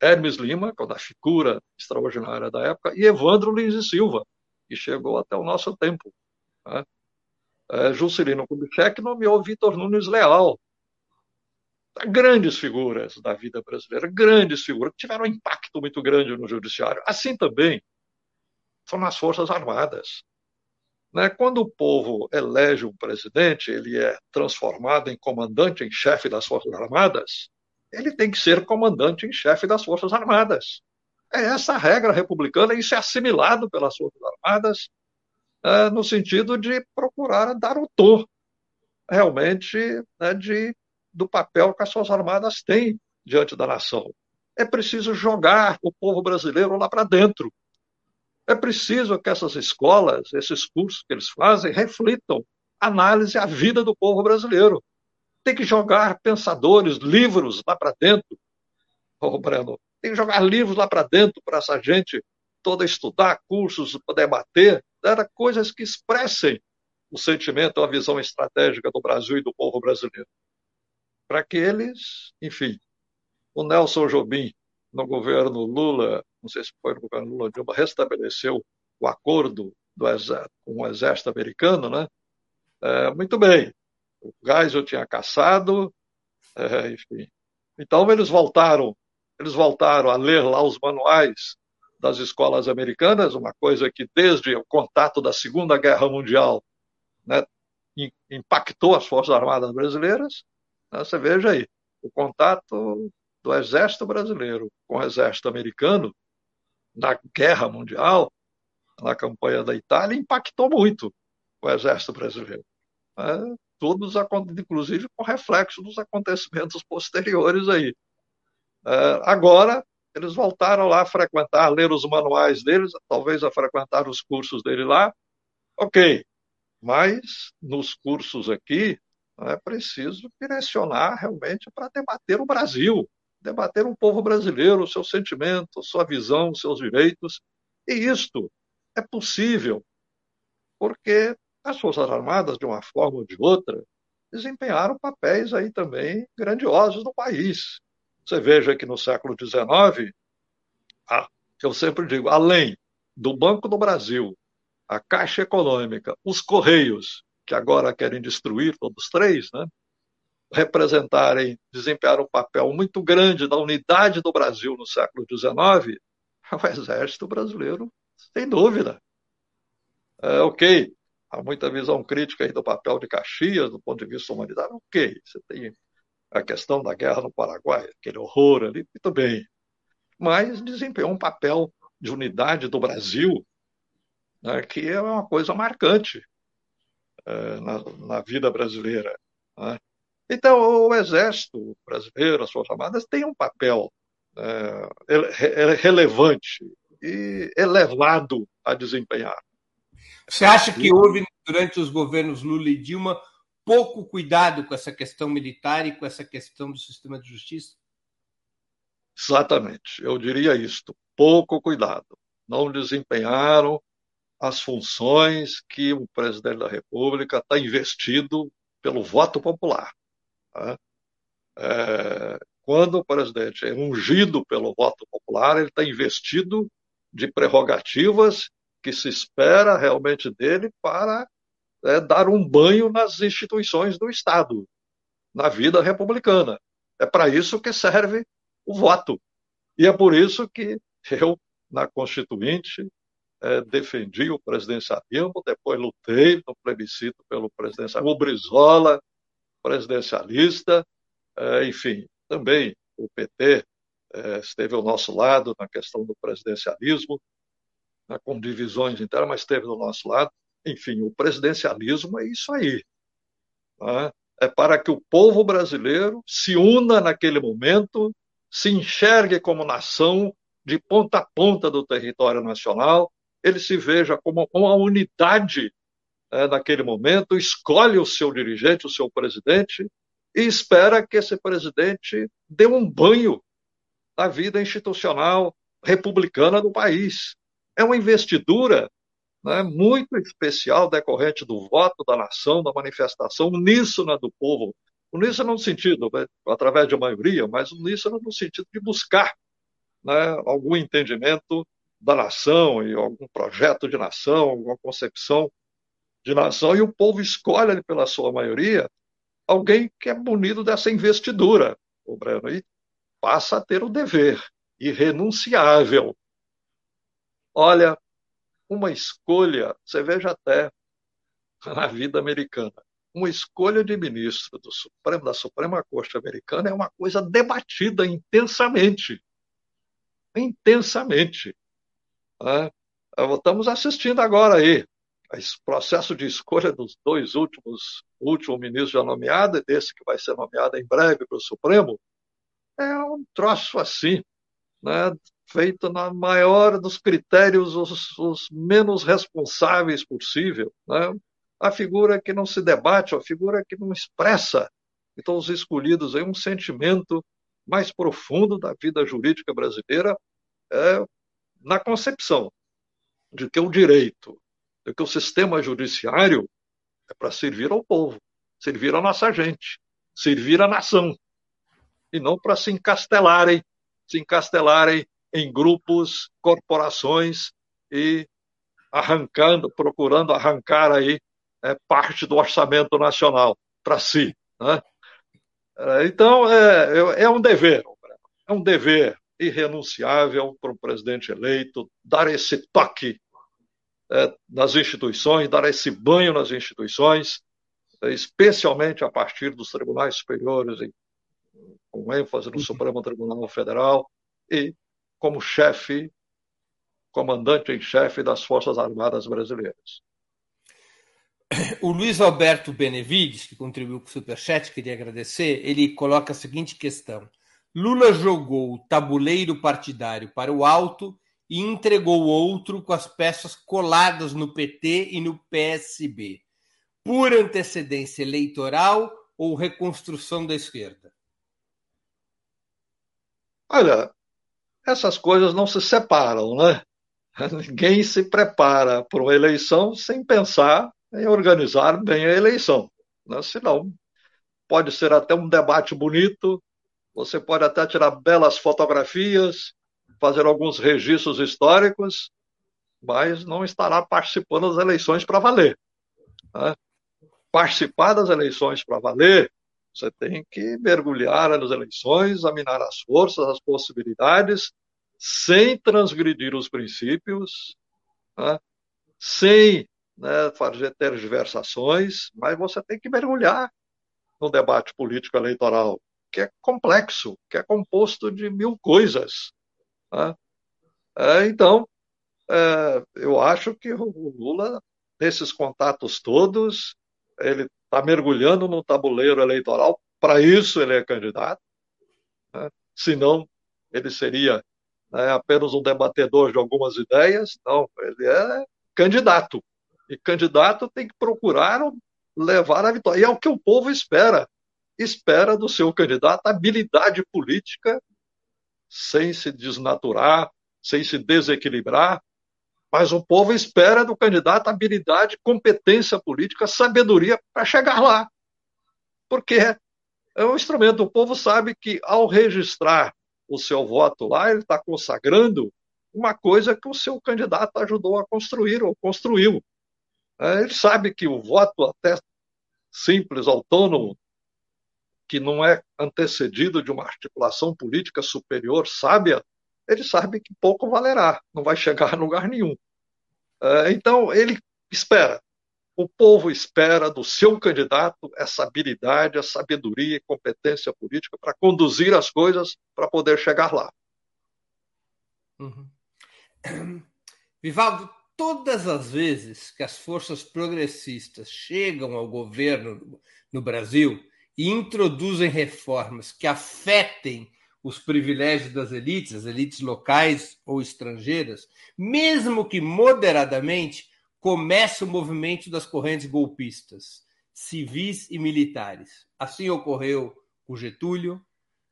Hermes Lima, que é da figura extraordinária da época, e Evandro Lins e Silva, que chegou até o nosso tempo. Né? É, Juscelino Kubitschek nomeou Vitor Nunes Leal. Grandes figuras da vida brasileira, grandes figuras, que tiveram um impacto muito grande no judiciário. Assim também são nas Forças Armadas. Né? Quando o povo elege um presidente, ele é transformado em comandante em chefe das Forças Armadas, ele tem que ser comandante em chefe das Forças Armadas. É essa a regra republicana, isso é assimilado pelas Forças Armadas é, no sentido de procurar dar o tom realmente né, de, do papel que as Forças Armadas têm diante da nação. É preciso jogar o povo brasileiro lá para dentro. É preciso que essas escolas, esses cursos que eles fazem, reflitam análise à vida do povo brasileiro. Tem que jogar pensadores, livros lá para dentro. Ô, Breno, tem que jogar livros lá para dentro para essa gente toda estudar, cursos debater, era coisas que expressem o sentimento, a visão estratégica do Brasil e do povo brasileiro. Para que eles, enfim, o Nelson Jobim, no governo Lula, não sei se foi no governo Lula, Dilma, restabeleceu o acordo do exército, com o exército americano, né? É, muito bem, o Geisel tinha caçado, é, enfim. Então eles voltaram, eles voltaram a ler lá os manuais das escolas americanas, uma coisa que desde o contato da Segunda Guerra Mundial né, impactou as Forças Armadas brasileiras. Né, você veja aí, o contato do Exército Brasileiro com o Exército Americano na Guerra Mundial, na campanha da Itália, impactou muito o Exército Brasileiro. Né, todos, inclusive com reflexo dos acontecimentos posteriores aí. É, agora, eles voltaram lá a frequentar, ler os manuais deles, talvez a frequentar os cursos dele lá. Ok, mas nos cursos aqui é preciso direcionar realmente para debater o Brasil, debater o povo brasileiro, o seu sentimento, sua visão, seus direitos. E isto é possível porque as Forças Armadas, de uma forma ou de outra, desempenharam papéis aí também grandiosos no país. Você veja que no século XIX, a, eu sempre digo, além do Banco do Brasil, a Caixa Econômica, os Correios, que agora querem destruir todos três, né, representarem, desempenharam um papel muito grande na unidade do Brasil no século XIX, o Exército Brasileiro, sem dúvida. É, ok, há muita visão crítica aí do papel de Caxias, do ponto de vista humanitário, ok, você tem a questão da guerra no Paraguai, aquele horror ali, muito bem. Mas desempenhou um papel de unidade do Brasil, né, que é uma coisa marcante é, na, na, vida brasileira. Né? Então, o Exército brasileiro, as Forças Armadas, tem um papel é, relevante e elevado a desempenhar. Você acha que houve, durante os governos Lula e Dilma, pouco cuidado com essa questão militar e com essa questão do sistema de justiça? Exatamente, eu diria isto: pouco cuidado. Não desempenharam as funções que o presidente da República está investido pelo voto popular. Tá? É, quando o presidente é ungido pelo voto popular, ele está investido de prerrogativas que se espera realmente dele para é, dar um banho nas instituições do Estado, na vida republicana. É para isso que serve o voto. E é por isso que eu, na Constituinte, é, defendi o presidencialismo, depois lutei no plebiscito pelo presidencialismo, o Brizola, presidencialista, é, enfim, também o PT é, esteve ao nosso lado na questão do presidencialismo, com divisões internas, mas esteve do nosso lado. Enfim, o presidencialismo é isso aí. Né? É para que o povo brasileiro se una naquele momento, se enxergue como nação de ponta a ponta do território nacional, ele se veja como uma unidade é, naquele momento, escolhe o seu dirigente, o seu presidente, e espera que esse presidente dê um banho na vida institucional republicana do país. É uma investidura né, muito especial decorrente do voto da nação, da manifestação uníssona do povo. Uníssona no sentido, né, através de maioria, mas uníssona no sentido de buscar né, algum entendimento da nação e algum projeto de nação, alguma concepção de nação, e o povo escolhe pela sua maioria alguém que é munido dessa investidura, o Breno, e passa a ter o dever irrenunciável. Olha, uma escolha, você veja até na vida americana, uma escolha de ministro do Supremo, da Suprema Corte Americana é uma coisa debatida intensamente. Intensamente. Né? Estamos assistindo agora aí esse processo de escolha dos dois últimos, último ministro já nomeado, e desse que vai ser nomeado em breve para o Supremo, é um troço assim, né? Feito na maior dos critérios, os, os menos responsáveis possível. Né? A figura que não se debate, a figura que não expressa. Então, os escolhidos aí, um sentimento mais profundo da vida jurídica brasileira é, na concepção de que o direito, de que o sistema judiciário é para servir ao povo, servir à nossa gente, servir à nação, e não para se encastelarem, se encastelarem em grupos, corporações e arrancando, procurando arrancar aí é, parte do orçamento nacional para si. Né? É, então, é, é um dever, é um dever irrenunciável para o presidente eleito dar esse toque é, nas instituições, dar esse banho nas instituições, especialmente a partir dos tribunais superiores, com ênfase no Supremo Tribunal Federal, e como chefe, comandante em chefe das Forças Armadas Brasileiras. O Luiz Alberto Benevides, que contribuiu com o Superchat, queria agradecer, ele coloca a seguinte questão. Lula jogou o tabuleiro partidário para o alto e entregou outro com as peças coladas no PT e no PSB. Por antecedência eleitoral ou reconstrução da esquerda? Olha, essas coisas não se separam, né? Ninguém se prepara para uma eleição sem pensar em organizar bem a eleição. Né? Senão, pode ser até um debate bonito, você pode até tirar belas fotografias, fazer alguns registros históricos, mas não estará participando das eleições para valer. Né? Participar das eleições para valer você tem que mergulhar nas eleições, examinar as forças, as possibilidades, sem transgredir os princípios, né? sem né, fazer tergiversações, mas você tem que mergulhar no debate político eleitoral, que é complexo, que é composto de mil coisas. Né? É, então, é, eu acho que o Lula, nesses contatos todos, ele está mergulhando no tabuleiro eleitoral, para isso ele é candidato, né? senão ele seria né, apenas um debatedor de algumas ideias, não, ele é candidato, e candidato tem que procurar levar a vitória, e é o que o povo espera, espera do seu candidato habilidade política, sem se desnaturar, sem se desequilibrar, mas o povo espera do candidato habilidade, competência política, sabedoria para chegar lá. Porque é um instrumento. O povo sabe que ao registrar o seu voto lá, ele está consagrando uma coisa que o seu candidato ajudou a construir ou construiu. É, ele sabe que o voto até simples, autônomo, que não é antecedido de uma articulação política superior, sábia, ele sabe que pouco valerá, não vai chegar a lugar nenhum. É, então, ele espera. O povo espera do seu candidato essa habilidade, a sabedoria e competência política para conduzir as coisas para poder chegar lá. Uhum. Vivaldo, todas as vezes que as forças progressistas chegam ao governo no Brasil e introduzem reformas que afetem os privilégios das elites, as elites locais ou estrangeiras, mesmo que moderadamente, começa o movimento das correntes golpistas, civis e militares. Assim ocorreu com Getúlio,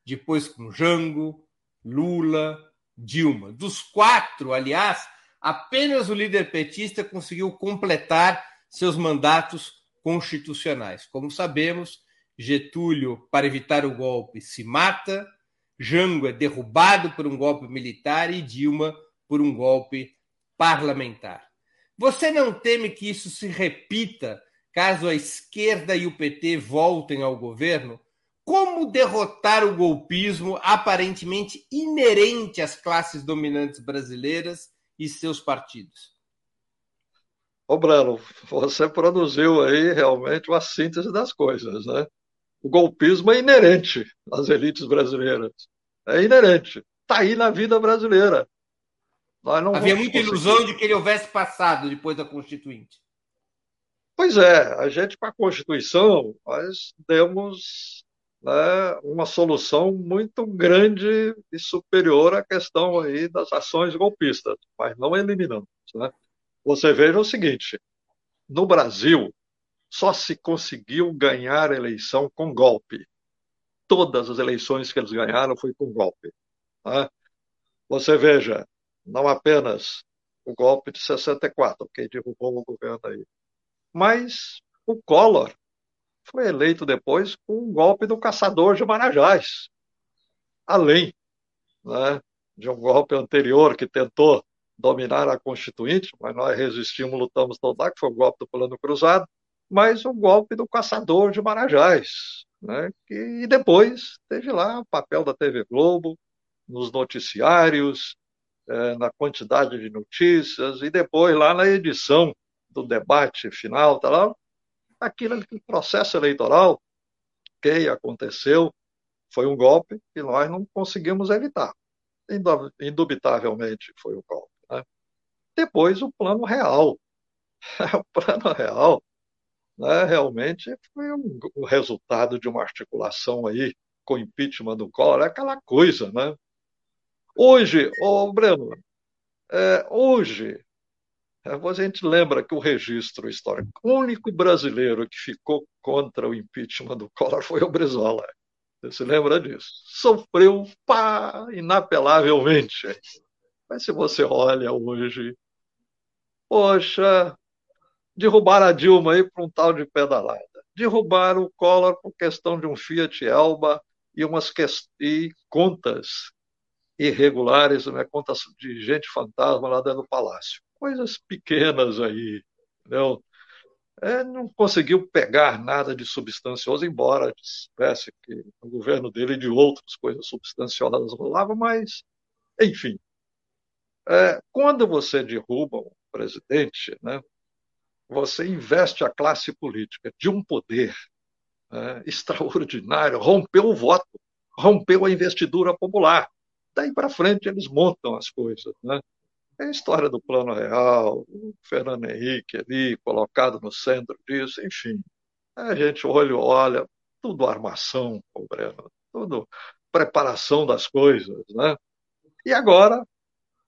depois com Jango, Lula, Dilma. Dos quatro, aliás, apenas o líder petista conseguiu completar seus mandatos constitucionais. Como sabemos, Getúlio, para evitar o golpe, se mata, Jango é derrubado por um golpe militar e Dilma por um golpe parlamentar. Você não teme que isso se repita caso a esquerda e o PT voltem ao governo? Como derrotar o golpismo aparentemente inerente às classes dominantes brasileiras e seus partidos? Ô, Breno, você produziu aí realmente uma síntese das coisas, né? O golpismo é inerente às elites brasileiras. É inerente. Está aí na vida brasileira. Havia muita ilusão de que ele houvesse passado depois da Constituinte. Pois é, a gente, com a Constituição, nós demos né, uma solução muito grande e superior à questão aí das ações golpistas, mas não eliminamos. Né? Você veja o seguinte: no Brasil, só se conseguiu ganhar a eleição com golpe. Todas as eleições que eles ganharam foi com golpe. Tá? Você veja, não apenas o golpe de 64, que derrubou o governo aí, mas o Collor foi eleito depois com um golpe do caçador de Marajás, além né, de um golpe anterior que tentou dominar a Constituinte, mas nós resistimos, lutamos todo lá, que foi o golpe do Plano Cruzado, mas o golpe do caçador de Marajás. Né? E depois teve lá o papel da TV Globo, nos noticiários, é, na quantidade de notícias, e depois lá na edição do debate final, tá lá, aquilo, aquele processo eleitoral que aconteceu foi um golpe que nós não conseguimos evitar. Indubitavelmente foi o golpe. Né? Depois o plano real. o plano real né, realmente foi um, o resultado de uma articulação aí com o impeachment do Collor, é aquela coisa, né? Hoje, ô Breno, é, hoje, é, a gente lembra que o registro histórico, o único brasileiro que ficou contra o impeachment do Collor foi o Brizola. Você se lembra disso? Sofreu pá, inapelavelmente. Mas se você olha hoje, poxa, derrubaram a Dilma aí por um tal de pedalada. Derrubaram o Collor por questão de um Fiat Elba e umas que... e contas irregulares, né, contas de gente fantasma lá dentro do palácio. Coisas pequenas aí, entendeu? É, não conseguiu pegar nada de substancioso, embora tivesse que o governo dele de outras coisas substanciosas rolava, mas, enfim. É, quando você derruba um presidente, né, você investe a classe política de um poder é, extraordinário, rompeu o voto, rompeu a investidura popular. Daí para frente eles montam as coisas. Né? É a história do Plano Real, o Fernando Henrique ali colocado no centro disso, enfim. A gente olha, olha, tudo armação, Breno, tudo preparação das coisas, né? E agora,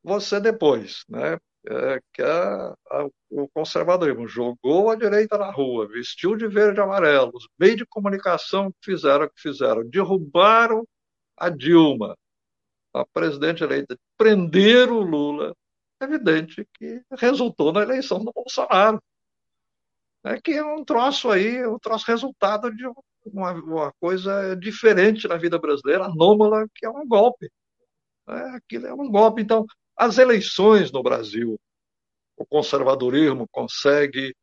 você depois, né? É, que a, a, o conservadorismo jogou a direita na rua, vestiu de verde e amarelo, os meios de comunicação fizeram o que fizeram, derrubaram a Dilma, a presidente eleita, prenderam o Lula, é evidente que resultou na eleição do Bolsonaro. É que é um troço aí, um troço resultado de uma, uma coisa diferente na vida brasileira, anômala, que é um golpe. É, aquilo é um golpe. Então, as eleições no Brasil, o conservadorismo consegue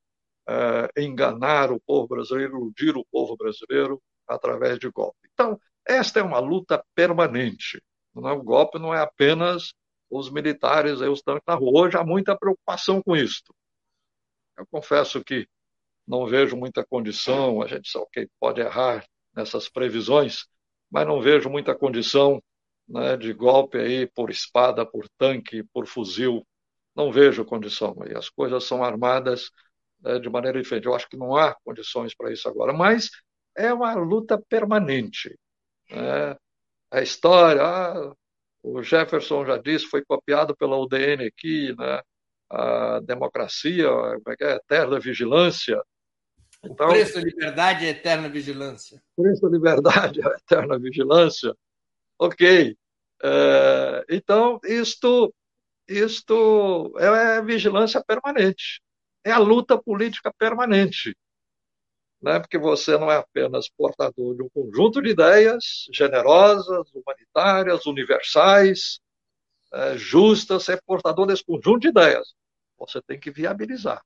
é, enganar o povo brasileiro, iludir o povo brasileiro através de golpe. Então, esta é uma luta permanente. Não, é? o golpe não é apenas os militares, aí, os tanques na rua. Hoje há muita preocupação com isso. Eu confesso que não vejo muita condição, a gente só que pode errar nessas previsões, mas não vejo muita condição né, de golpe aí por espada, por tanque, por fuzil. Não vejo condição. E as coisas são armadas né, de maneira diferente. Eu acho que não há condições para isso agora. Mas é uma luta permanente. Né? a história, ah, o Jefferson já disse, foi copiado pela UDN aqui, né? a democracia, como é é? eterna vigilância. Então, o preço da liberdade é eterna vigilância. O preço da liberdade é eterna vigilância. Ok. É, então, isto, isto é vigilância permanente. É a luta política permanente. Né? Porque você não é apenas portador de um conjunto de ideias generosas, humanitárias, universais, é, justas, é portador desse conjunto de ideias. Você tem que viabilizar.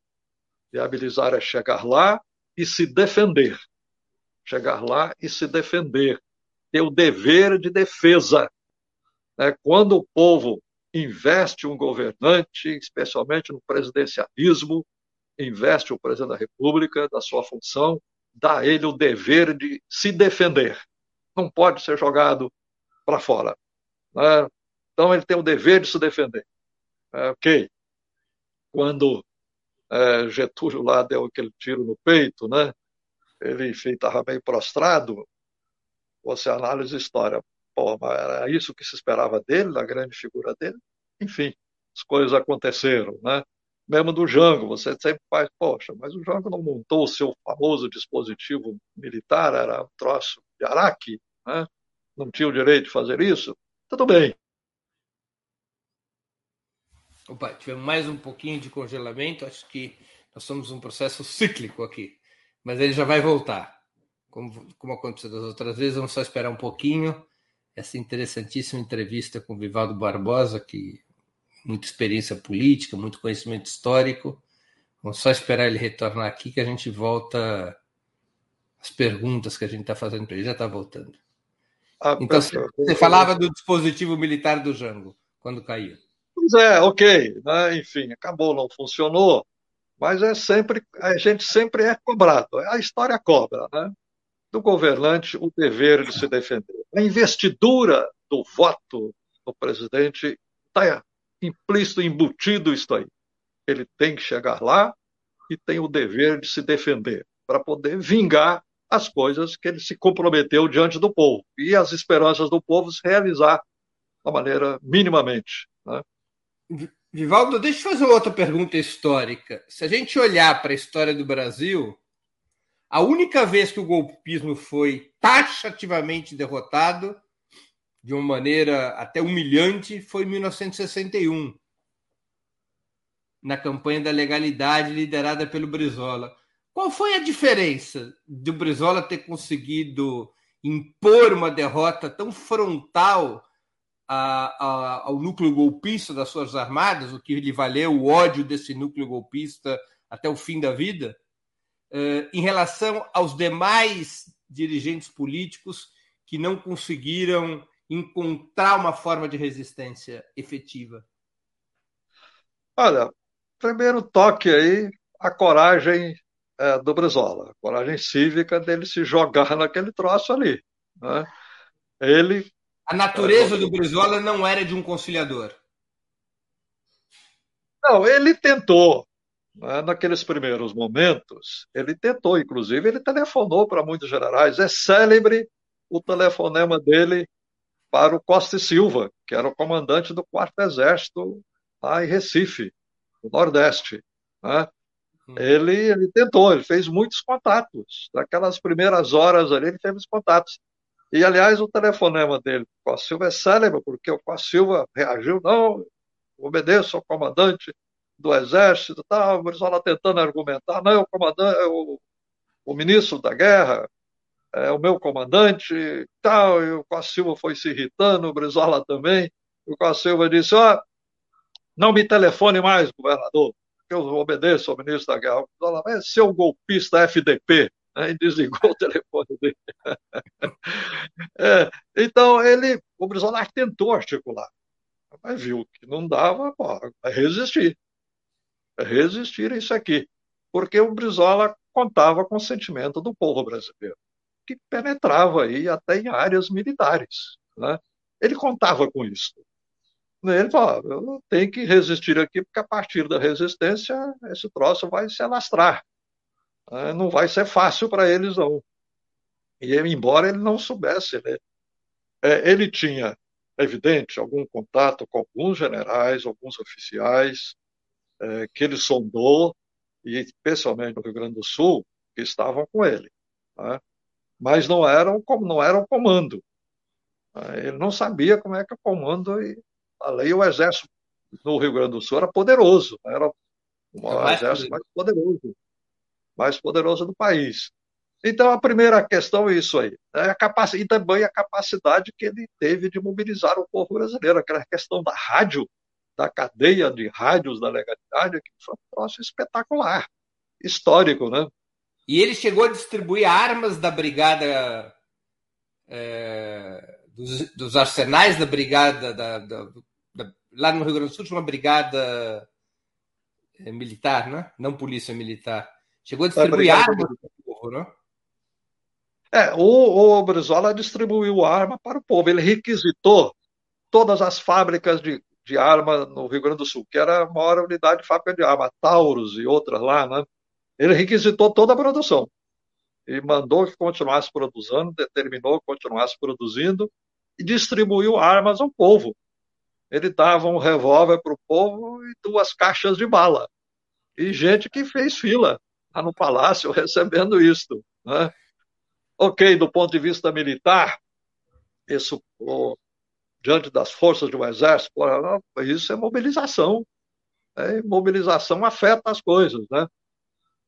Viabilizar é chegar lá e se defender. Chegar lá e se defender. Ter o dever de defesa. Né? Quando o povo investe um governante, especialmente no presidencialismo, investe o presidente da República da sua função, dá a ele o dever de se defender. Não pode ser jogado para fora. Né? Então ele tem o dever de se defender. É, ok. Quando é, Getúlio lá deu aquele tiro no peito, né? Ele estava meio prostrado. Você analisa a história. Pô, mas era isso que se esperava dele, da grande figura dele. Enfim, as coisas aconteceram, né? Mesmo do Jango, você sempre faz, poxa, mas o Jango não montou o seu famoso dispositivo militar, era um troço de Araque, né? Não tinha o direito de fazer isso? Tudo bem, Opa, tivemos mais um pouquinho de congelamento. Acho que nós somos um processo cíclico aqui, mas ele já vai voltar. Como, como aconteceu das outras vezes, vamos só esperar um pouquinho. Essa interessantíssima entrevista com o Vivaldo Barbosa, que muita experiência política, muito conhecimento histórico. Vamos só esperar ele retornar aqui que a gente volta as perguntas que a gente está fazendo para ele. Já está voltando. Ah, então, você falava do dispositivo militar do Jango, quando caiu. Pois é, ok, né? enfim, acabou, não funcionou, mas é sempre, a gente sempre é cobrado, a história cobra, né? Do governante o dever de se defender. A investidura do voto do presidente está implícito, embutido isso aí. Ele tem que chegar lá e tem o dever de se defender, para poder vingar as coisas que ele se comprometeu diante do povo e as esperanças do povo se realizar da maneira minimamente. Né? Vivaldo, deixa eu fazer outra pergunta histórica. Se a gente olhar para a história do Brasil, a única vez que o golpismo foi taxativamente derrotado, de uma maneira até humilhante, foi em 1961, na campanha da legalidade liderada pelo Brizola. Qual foi a diferença do Brizola ter conseguido impor uma derrota tão frontal a, a, ao núcleo golpista das Forças Armadas, o que lhe valeu o ódio desse núcleo golpista até o fim da vida, em relação aos demais dirigentes políticos que não conseguiram encontrar uma forma de resistência efetiva? Olha, primeiro toque aí, a coragem é, do Brizola, a coragem cívica dele se jogar naquele troço ali. Né? Ele a natureza do Brizola não era de um conciliador. Não, ele tentou. Né, naqueles primeiros momentos, ele tentou, inclusive, ele telefonou para muitos generais. É célebre o telefonema dele para o Costa e Silva, que era o comandante do Quarto Exército lá em Recife, no Nordeste. Né? Hum. Ele, ele tentou, ele fez muitos contatos. Naquelas primeiras horas ali, ele fez contatos. E, aliás, o telefonema dele com a Silva é célebre, porque o a Silva reagiu, não, obedeço ao comandante do Exército, tá, o Brizola tentando argumentar, não, o comandante, o, o ministro da guerra, é o meu comandante, tal, e o Silva foi se irritando, o Brizola também, e o Silva disse, ó, oh, não me telefone mais, governador, eu obedeço ao ministro da guerra. O Brizola, é seu golpista FDP, né, e desligou o telefone dele. é, então, ele, o Brizola tentou articular, mas viu que não dava, pô, vai resistir. Resistir a isso aqui. Porque o Brizola contava com o sentimento do povo brasileiro, que penetrava aí até em áreas militares. Né? Ele contava com isso. Ele falou, eu tenho que resistir aqui, porque a partir da resistência esse troço vai se alastrar. Né? Não vai ser fácil para eles, não. E embora ele não soubesse, né? É, ele tinha, evidente, algum contato com alguns generais, alguns oficiais, é, que ele sondou, e especialmente no Rio Grande do Sul, que estavam com ele. Né? Mas não eram como não era o comando. Né? Ele não sabia como é que o comando e a lei o exército no Rio Grande do Sul era poderoso, né? era o exército mais poderoso, mais poderoso do país. Então, a primeira questão é isso aí. Né? A capac... E também a capacidade que ele teve de mobilizar o povo brasileiro, aquela questão da rádio, da cadeia de rádios da legalidade, que foi um troço espetacular, histórico, né? E ele chegou a distribuir armas da brigada, é, dos, dos, arsenais da brigada, da, da, da, lá no Rio Grande do Sul tinha uma brigada é, militar, né? Não polícia militar. Chegou a distribuir armas para o povo, né? É, o, o Brizola distribuiu arma para o povo. Ele requisitou todas as fábricas de, de arma no Rio Grande do Sul, que era a maior unidade de fábrica de arma, Taurus e outras lá, né? Ele requisitou toda a produção e mandou que continuasse produzindo, determinou que continuasse produzindo e distribuiu armas ao povo. Ele dava um revólver para o povo e duas caixas de bala. E gente que fez fila lá no palácio recebendo isto. Né? Ok, do ponto de vista militar, isso, diante das forças do exército, isso é mobilização. Né? Mobilização afeta as coisas. Né?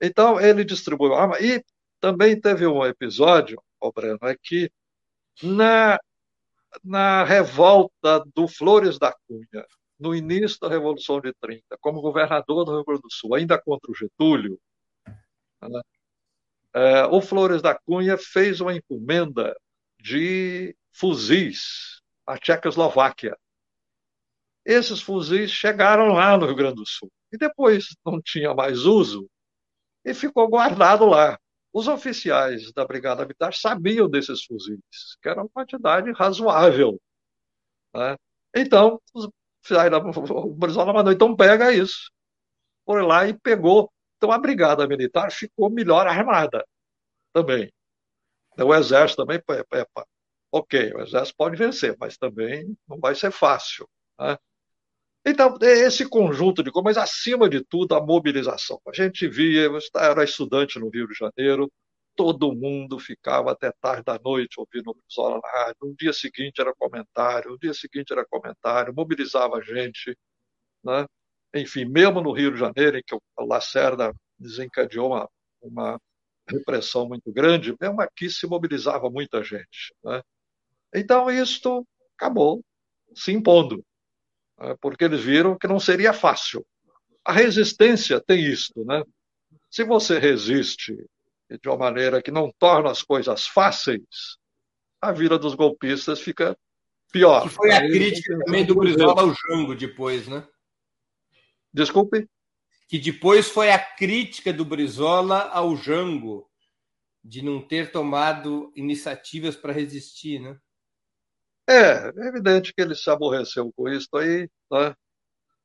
Então, ele distribuiu arma. E também teve um episódio, oh, Breno, é que na, na revolta do Flores da Cunha, no início da Revolução de 30, como governador do Rio Grande do Sul, ainda contra o Getúlio, né, é, o Flores da Cunha fez uma encomenda de fuzis à Tchecoslováquia. Esses fuzis chegaram lá no Rio Grande do Sul e depois não tinha mais uso e ficou guardado lá. Os oficiais da Brigada Militar sabiam desses fuzis, que era uma quantidade razoável. Né? Então, os oficiais da Brizola mandou, então pega isso. Foi lá e pegou então a Brigada Militar ficou melhor armada também. O Exército também, epa, ok, o Exército pode vencer, mas também não vai ser fácil. Né? Então, é esse conjunto de coisas, mas acima de tudo, a mobilização. A gente via, eu era estudante no Rio de Janeiro, todo mundo ficava até tarde da noite ouvindo o Brizola na rádio. No dia seguinte era comentário, no dia seguinte era comentário, mobilizava a gente. Né? enfim, mesmo no Rio de Janeiro, em que o Lacerda desencadeou uma, uma repressão muito grande, mesmo aqui se mobilizava muita gente. Né? Então, isto acabou se impondo, né? porque eles viram que não seria fácil. A resistência tem isto, né? Se você resiste de uma maneira que não torna as coisas fáceis, a vida dos golpistas fica pior. Que foi a crítica também do Brizola ao Jango depois, né? Desculpe? Que depois foi a crítica do Brizola ao Jango de não ter tomado iniciativas para resistir, né? É, é evidente que ele se aborreceu com isso aí, né?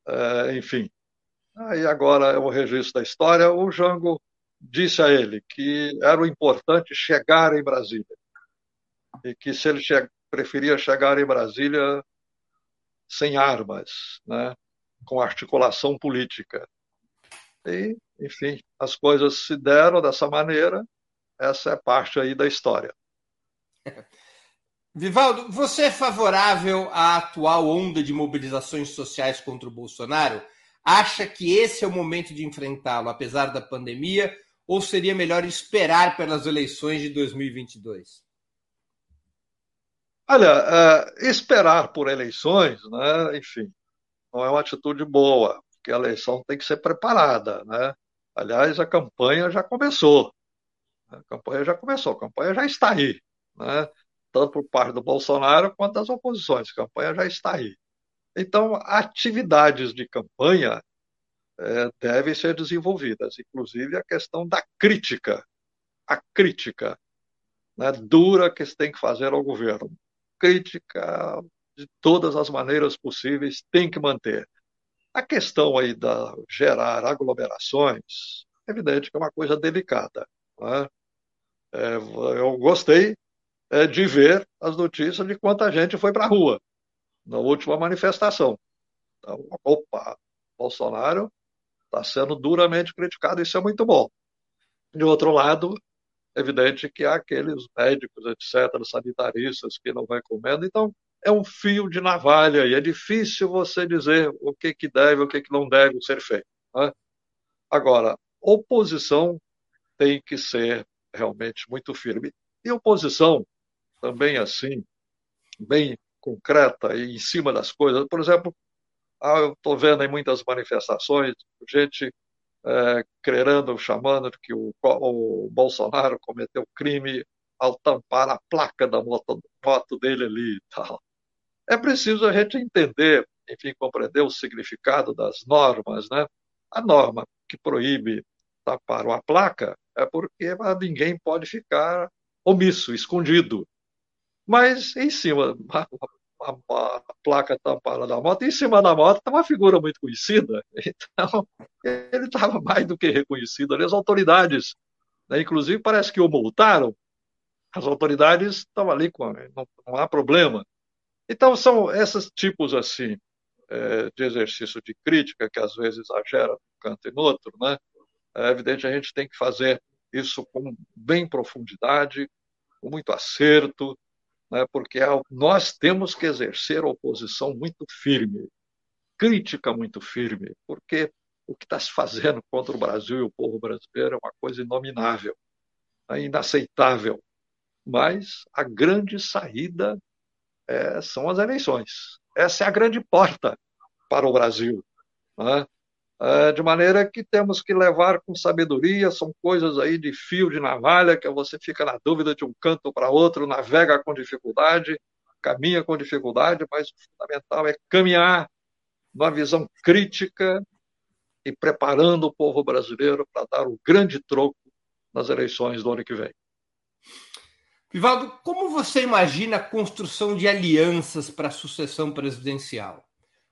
É, enfim. Aí agora é o registro da história. O Jango disse a ele que era o importante chegar em Brasília. E que se ele che preferia chegar em Brasília sem armas, né? com articulação política. E, enfim, as coisas se deram dessa maneira, essa é parte aí da história. Vivaldo, você é favorável à atual onda de mobilizações sociais contra o Bolsonaro? Acha que esse é o momento de enfrentá-lo, apesar da pandemia, ou seria melhor esperar pelas eleições de 2022? Olha, uh, esperar por eleições, né, enfim, não é uma atitude boa, porque a eleição tem que ser preparada. Né? Aliás, a campanha já começou. A campanha já começou, a campanha já está aí. Né? Tanto por parte do Bolsonaro quanto das oposições, a campanha já está aí. Então, atividades de campanha é, devem ser desenvolvidas, inclusive a questão da crítica, a crítica né, dura que se tem que fazer ao governo. Crítica de todas as maneiras possíveis, tem que manter. A questão aí da gerar aglomerações, é evidente que é uma coisa delicada. É? É, eu gostei é, de ver as notícias de quanta gente foi para a rua na última manifestação. Então, opa, Bolsonaro está sendo duramente criticado, isso é muito bom. De outro lado, é evidente que há aqueles médicos, etc., sanitaristas que não vão comendo, então é um fio de navalha e é difícil você dizer o que, que deve, o que, que não deve ser feito. Né? Agora, oposição tem que ser realmente muito firme. E oposição também assim, bem concreta e em cima das coisas. Por exemplo, ah, eu estou vendo em muitas manifestações gente é, querendo, chamando que o, o, Bolsonaro cometeu crime ao tampar a placa da moto, moto dele ali e tal. É preciso a gente entender, enfim, compreender o significado das normas, né? A norma que proíbe tapar uma placa é porque ninguém pode ficar omisso, escondido. Mas em cima, a, a, a placa tampada da moto, em cima da moto está uma figura muito conhecida. Então, ele estava mais do que reconhecido ali. As autoridades, né, inclusive, parece que o multaram. As autoridades estão ali com. Não, não há problema. Então, são esses tipos assim é, de exercício de crítica que às vezes exagera num canto e no outro, né? É evidente a gente tem que fazer isso com bem profundidade, com muito acerto, né? porque é nós temos que exercer oposição muito firme, crítica muito firme, porque o que está se fazendo contra o Brasil e o povo brasileiro é uma coisa inominável, é inaceitável. Mas a grande saída é, são as eleições. Essa é a grande porta para o Brasil. Né? É, de maneira que temos que levar com sabedoria, são coisas aí de fio de navalha, que você fica na dúvida de um canto para outro, navega com dificuldade, caminha com dificuldade, mas o fundamental é caminhar numa visão crítica e preparando o povo brasileiro para dar o grande troco nas eleições do ano que vem. Vivaldo, como você imagina a construção de alianças para a sucessão presidencial?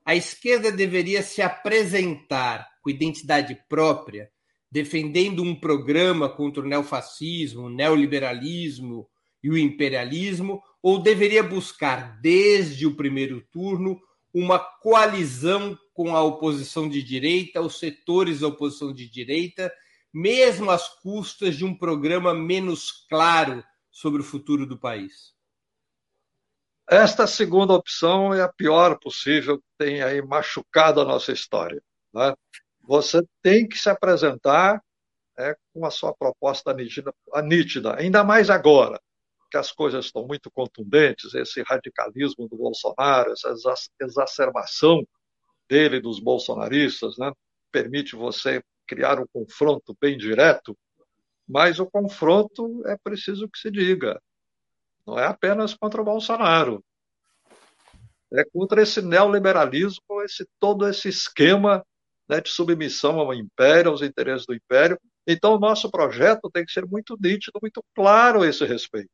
A esquerda deveria se apresentar com identidade própria, defendendo um programa contra o neofascismo, o neoliberalismo e o imperialismo, ou deveria buscar, desde o primeiro turno, uma coalizão com a oposição de direita, os setores da oposição de direita, mesmo às custas de um programa menos claro sobre o futuro do país? Esta segunda opção é a pior possível, que tem aí machucado a nossa história. Né? Você tem que se apresentar é, com a sua proposta nítida, nítida, ainda mais agora, que as coisas estão muito contundentes, esse radicalismo do Bolsonaro, essa exacerbação dele dos bolsonaristas, né, permite você criar um confronto bem direto, mas o confronto é preciso que se diga. Não é apenas contra o Bolsonaro. É contra esse neoliberalismo, esse, todo esse esquema né, de submissão ao império, aos interesses do império. Então, o nosso projeto tem que ser muito nítido, muito claro a esse respeito.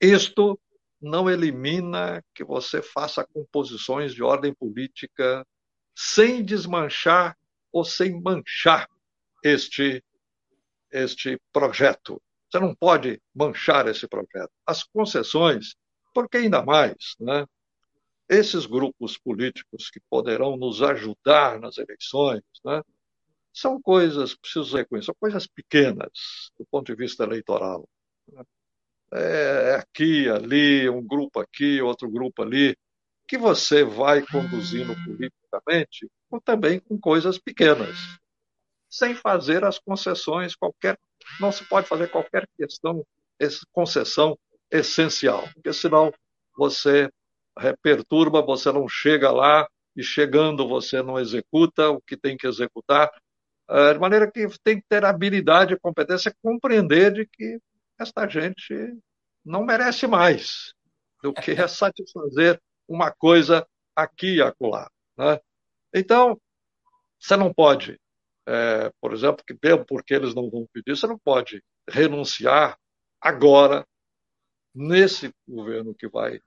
Isto não elimina que você faça composições de ordem política sem desmanchar ou sem manchar este, este projeto. Você não pode manchar esse projeto. As concessões, porque ainda mais, né? esses grupos políticos que poderão nos ajudar nas eleições, né? são coisas, preciso reconhecer, são coisas pequenas do ponto de vista eleitoral. Né? É aqui, ali, um grupo aqui, outro grupo ali, que você vai conduzindo politicamente, ou também com coisas pequenas, sem fazer as concessões qualquer não se pode fazer qualquer questão, concessão essencial, porque senão você perturba, você não chega lá e chegando você não executa o que tem que executar, eh, de maneira que tem que ter habilidade e competência compreender de que esta gente não merece mais do que satisfazer uma coisa aqui e acolá. Né? Então, você não pode é, por exemplo, que mesmo porque eles não vão pedir, você não pode renunciar agora, nesse governo que vai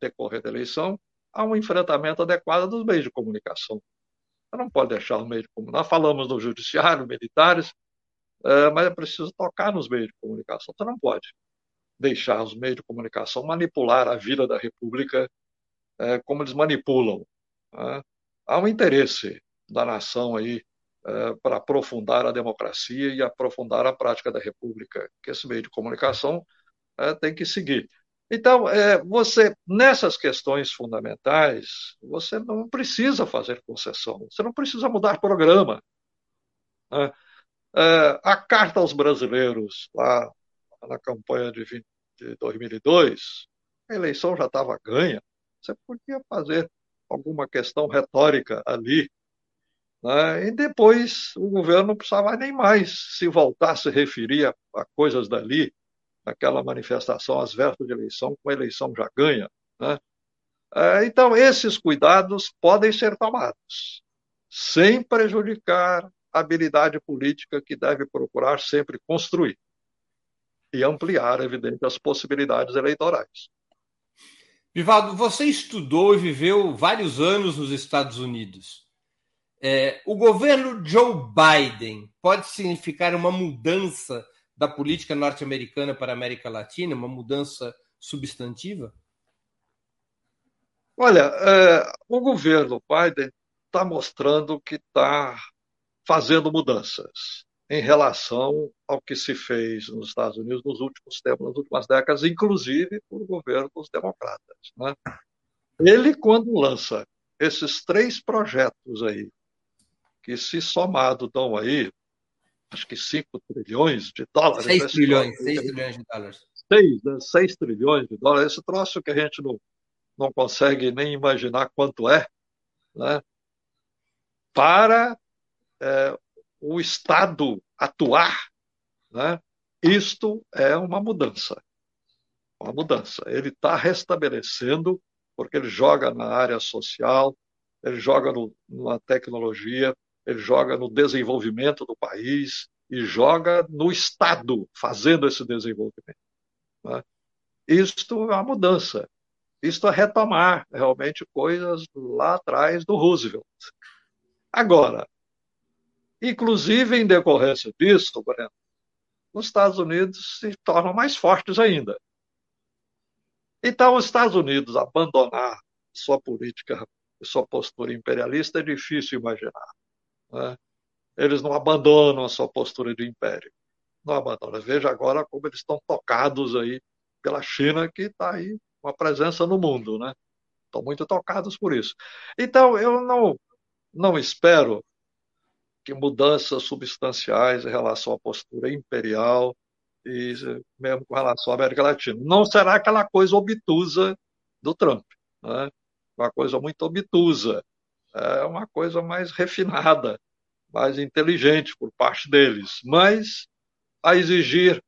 decorrer da eleição, a um enfrentamento adequado dos meios de comunicação. Você não pode deixar o meio de comunicação. Nós falamos no judiciário, militares, é, mas é preciso tocar nos meios de comunicação. Você não pode. deixar os meios de comunicação manipular a vida da República é, como eles manipulam. Né? Há um interesse da nação aí para aprofundar a democracia e aprofundar a prática da República, que esse meio de comunicação é, tem que seguir. Então, é, você, nessas questões fundamentais, você não precisa fazer concessão, você não precisa mudar programa. Né? A carta aos brasileiros, lá na campanha de, 20, de 2002, a eleição já estava ganha, você podia fazer alguma questão retórica ali. Né? E depois o governo não precisava nem mais se voltar a se referir a, a coisas dali, aquela manifestação às vésperas de eleição, com a eleição já ganha. Né? É, então, esses cuidados podem ser tomados, sem prejudicar a habilidade política que deve procurar sempre construir e ampliar, evidente, as possibilidades eleitorais. Vivaldo, você estudou e viveu vários anos nos Estados Unidos. É, o governo Joe Biden pode significar uma mudança da política norte-americana para a América Latina, uma mudança substantiva? Olha, é, o governo Biden está mostrando que está fazendo mudanças em relação ao que se fez nos Estados Unidos nos últimos tempos, nas últimas décadas, inclusive por governo dos democratas. Né? Ele, quando lança esses três projetos aí, que se somado dão aí acho que 5 trilhões de dólares. 6 né? trilhões, 6 trilhões de dólares. 6, né? 6 trilhões de dólares. Esse troço que a gente não, não consegue nem imaginar quanto é, né? para é, o Estado atuar, né? isto é uma mudança. Uma mudança. Ele está restabelecendo, porque ele joga na área social, ele joga no, na tecnologia, ele joga no desenvolvimento do país e joga no Estado fazendo esse desenvolvimento. Né? Isto é uma mudança. Isto é retomar realmente coisas lá atrás do Roosevelt. Agora, inclusive em decorrência disso, Breno, os Estados Unidos se tornam mais fortes ainda. Então, os Estados Unidos abandonar sua política, sua postura imperialista é difícil imaginar. Né? Eles não abandonam a sua postura de império. Não abandonam. Veja agora como eles estão tocados aí pela China, que está aí uma presença no mundo. Né? Estão muito tocados por isso. Então, eu não, não espero que mudanças substanciais em relação à postura imperial e mesmo com relação à América Latina. Não será aquela coisa obtusa do Trump, né? uma coisa muito obtusa é uma coisa mais refinada, mais inteligente por parte deles, mas a exigir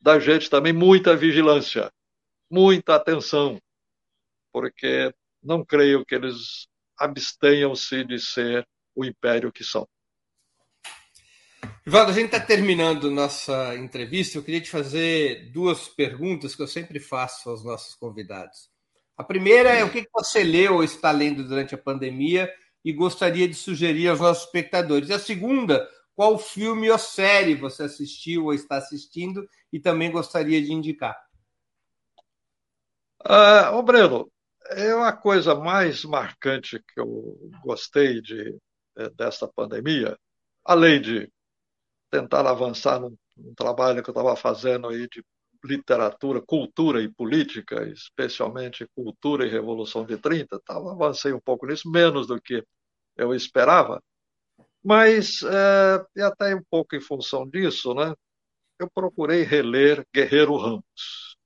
da gente também muita vigilância, muita atenção, porque não creio que eles abstenham-se de ser o império que são. Ivaldo, a gente está terminando nossa entrevista. Eu queria te fazer duas perguntas que eu sempre faço aos nossos convidados. A primeira é o que você leu ou está lendo durante a pandemia e gostaria de sugerir aos nossos espectadores. E a segunda, qual filme ou série você assistiu ou está assistindo e também gostaria de indicar? Uh, ô Breno, é uma coisa mais marcante que eu gostei de, eh, desta pandemia, além de tentar avançar num, num trabalho que eu estava fazendo aí de literatura, cultura e política, especialmente cultura e Revolução de 30, tava, avancei um pouco nisso, menos do que eu esperava, mas, é, e até um pouco em função disso, né, eu procurei reler Guerreiro Ramos.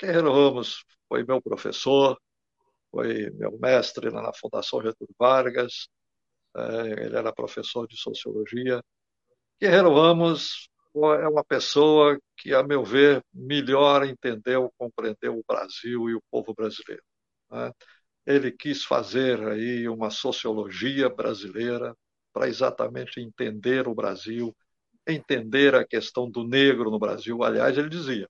Guerreiro Ramos foi meu professor, foi meu mestre na Fundação Getúlio Vargas, é, ele era professor de Sociologia. Guerreiro Ramos é uma pessoa que, a meu ver, melhor entendeu, compreendeu o Brasil e o povo brasileiro. Né? Ele quis fazer aí uma sociologia brasileira para exatamente entender o Brasil, entender a questão do negro no Brasil. Aliás, ele dizia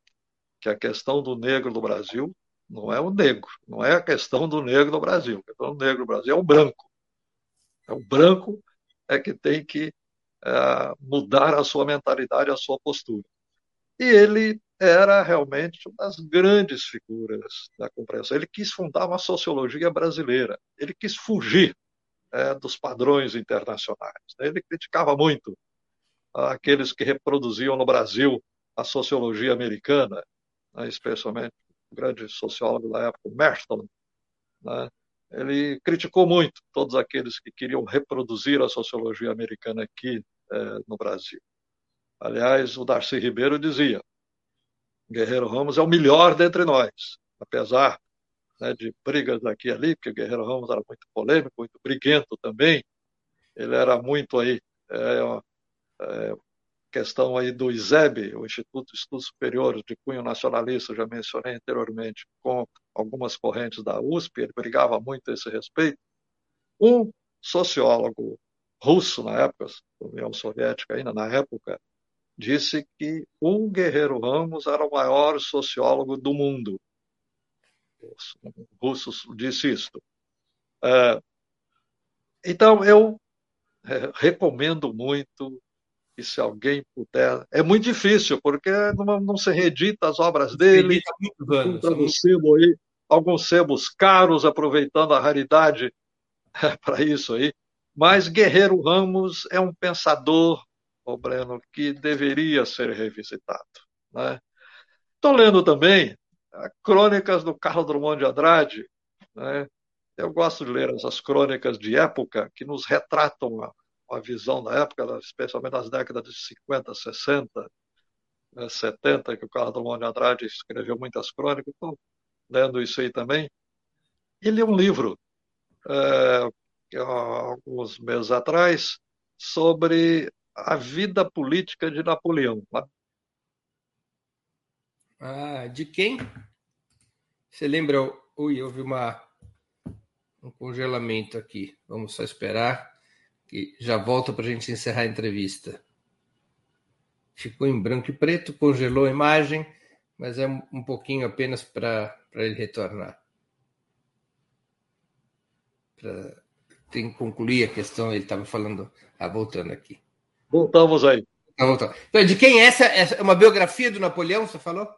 que a questão do negro no Brasil não é o negro, não é a questão do negro no Brasil. A questão do negro no Brasil é o branco. É o branco é que tem que é, mudar a sua mentalidade, a sua postura. E ele era realmente uma das grandes figuras da compreensão. Ele quis fundar uma sociologia brasileira. Ele quis fugir é, dos padrões internacionais. Ele criticava muito aqueles que reproduziam no Brasil a sociologia americana, né, especialmente o grande sociólogo da época, Merton. Né, ele criticou muito todos aqueles que queriam reproduzir a sociologia americana aqui é, no Brasil. Aliás, o Darcy Ribeiro dizia: Guerreiro Ramos é o melhor dentre nós, apesar né, de brigas aqui e ali, porque Guerreiro Ramos era muito polêmico, muito briguento também. Ele era muito aí é, é, questão aí do ISEB, o Instituto de Estudos Superiores de cunho nacionalista, já mencionei anteriormente, com algumas correntes da USP, ele brigava muito a esse respeito. Um sociólogo russo na época, União Soviética ainda na época, disse que um Guerreiro Ramos era o maior sociólogo do mundo. O russo disse isto. É, então, eu é, recomendo muito que se alguém puder. É muito difícil, porque não, não se reedita as obras dele. Alguns sebos, aí, alguns sebos caros, aproveitando a raridade para isso aí. Mas Guerreiro Ramos é um pensador o Breno, que deveria ser revisitado. Estou né? lendo também crônicas do Carlos Drummond de Andrade. Né? Eu gosto de ler essas crônicas de época que nos retratam a, a visão da época, especialmente das décadas de 50, 60, 70, que o Carlos Drummond de Andrade escreveu muitas crônicas. Estou lendo isso aí também. E li um livro, é, alguns meses atrás, sobre a vida política de Napoleão. Ah, de quem? Você lembra? Ui, houve uma, um congelamento aqui. Vamos só esperar que já volta para a gente encerrar a entrevista. Ficou em branco e preto, congelou a imagem, mas é um pouquinho apenas para ele retornar. Para tem que concluir a questão, ele estava falando, ah, voltando aqui. Voltamos aí. Então, de quem é essa? É uma biografia do Napoleão, você falou?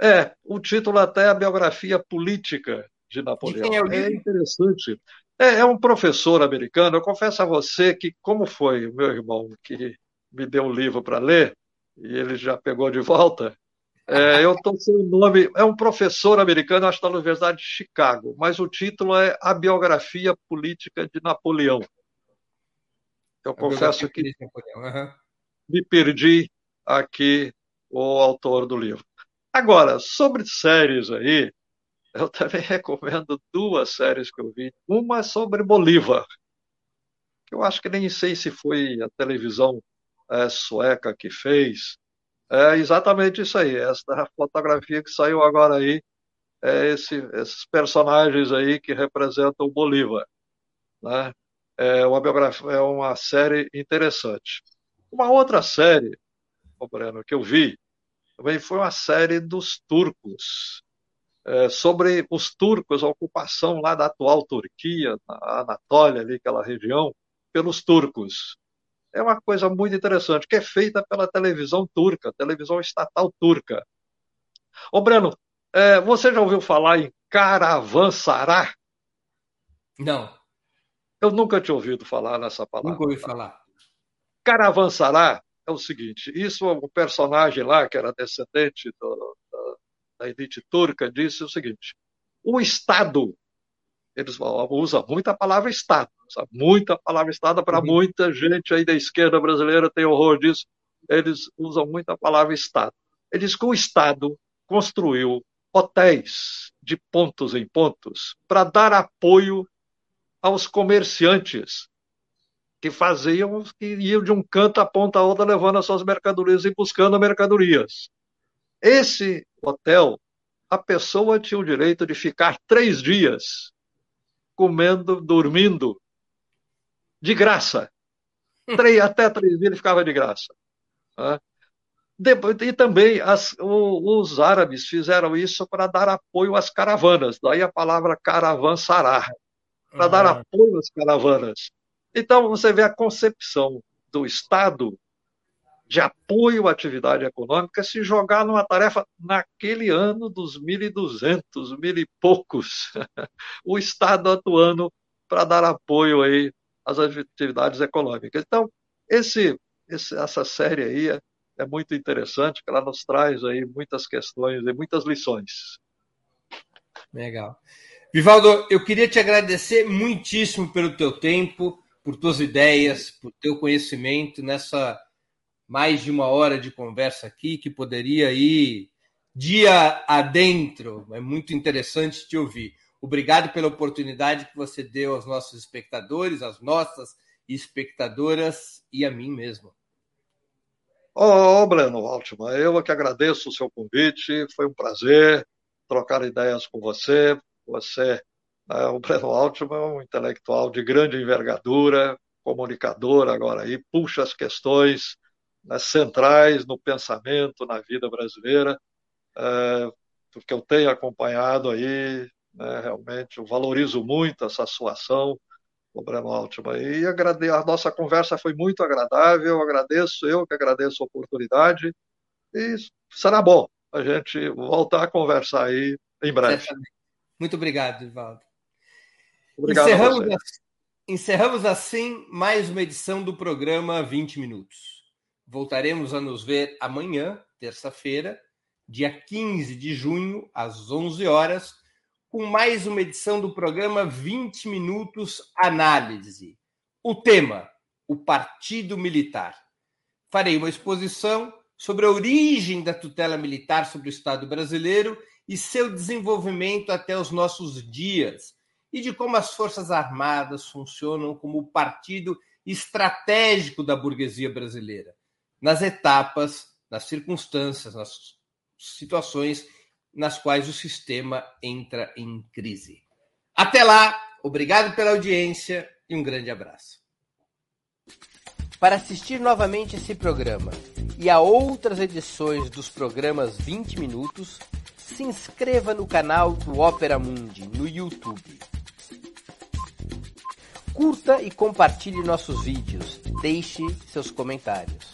É, o título até é a biografia política de Napoleão. De quem é, o é interessante. É, é, um professor americano. Eu confesso a você que, como foi o meu irmão que me deu um livro para ler, e ele já pegou de volta, é, eu estou sem o nome. É um professor americano, acho que está na Universidade de Chicago, mas o título é A Biografia Política de Napoleão. Eu confesso que uhum. me perdi aqui o autor do livro. Agora, sobre séries aí, eu também recomendo duas séries que eu vi. Uma é sobre Bolívar, que eu acho que nem sei se foi a televisão é, sueca que fez. É exatamente isso aí, essa fotografia que saiu agora aí, é esse, esses personagens aí que representam o Bolívar. Né? é uma biografia, é uma série interessante. Uma outra série, oh Breno, que eu vi, também foi uma série dos turcos, é, sobre os turcos, a ocupação lá da atual Turquia, na Anatólia, ali, aquela região, pelos turcos. É uma coisa muito interessante, que é feita pela televisão turca, televisão estatal turca. Ô, Breno, é, você já ouviu falar em Caravansaray? Não. Eu nunca tinha ouvido falar nessa palavra. Nunca ouvi falar. Caravansará é o seguinte: isso, o personagem lá, que era descendente do, da, da elite turca, disse o seguinte: o Estado, eles usam muita palavra Estado, muita palavra Estado para uhum. muita gente aí da esquerda brasileira tem horror disso. Eles usam muita palavra Estado. Ele diz que o Estado construiu hotéis de pontos em pontos para dar apoio aos comerciantes que faziam, que iam de um canto a ponta a outra levando as suas mercadorias e buscando mercadorias. Esse hotel, a pessoa tinha o direito de ficar três dias comendo, dormindo, de graça. Três, até três dias ele ficava de graça. Né? Depois, e também as, o, os árabes fizeram isso para dar apoio às caravanas, daí a palavra caravansará para dar apoio às caravanas. Então, você vê a concepção do Estado de apoio à atividade econômica se jogar numa tarefa naquele ano dos 1.200, mil e poucos, o Estado atuando para dar apoio aí às atividades econômicas. Então, esse, esse, essa série aí é, é muito interessante, porque ela nos traz aí muitas questões e muitas lições. Legal. Vivaldo, eu queria te agradecer muitíssimo pelo teu tempo, por tuas ideias, por teu conhecimento nessa mais de uma hora de conversa aqui, que poderia ir dia adentro. É muito interessante te ouvir. Obrigado pela oportunidade que você deu aos nossos espectadores, às nossas espectadoras e a mim mesmo. Ô, oh, Breno Altman, eu é que agradeço o seu convite, foi um prazer trocar ideias com você. Você, é, o Breno Altman, é um intelectual de grande envergadura, comunicador agora aí, puxa as questões centrais no pensamento, na vida brasileira, é, porque eu tenho acompanhado aí, né, realmente, eu valorizo muito essa sua ação, o Breno Altman, e agrade... a nossa conversa foi muito agradável, agradeço, eu que agradeço a oportunidade, e será bom a gente voltar a conversar aí em breve. Muito obrigado, Ivaldo. Obrigado encerramos, encerramos assim mais uma edição do programa 20 Minutos. Voltaremos a nos ver amanhã, terça-feira, dia 15 de junho, às 11 horas, com mais uma edição do programa 20 Minutos Análise. O tema: o Partido Militar. Farei uma exposição sobre a origem da tutela militar sobre o Estado brasileiro e seu desenvolvimento até os nossos dias, e de como as Forças Armadas funcionam como o partido estratégico da burguesia brasileira, nas etapas, nas circunstâncias, nas situações nas quais o sistema entra em crise. Até lá, obrigado pela audiência e um grande abraço. Para assistir novamente esse programa e a outras edições dos programas 20 Minutos, se inscreva no canal do Opera Mundi no YouTube. Curta e compartilhe nossos vídeos. Deixe seus comentários.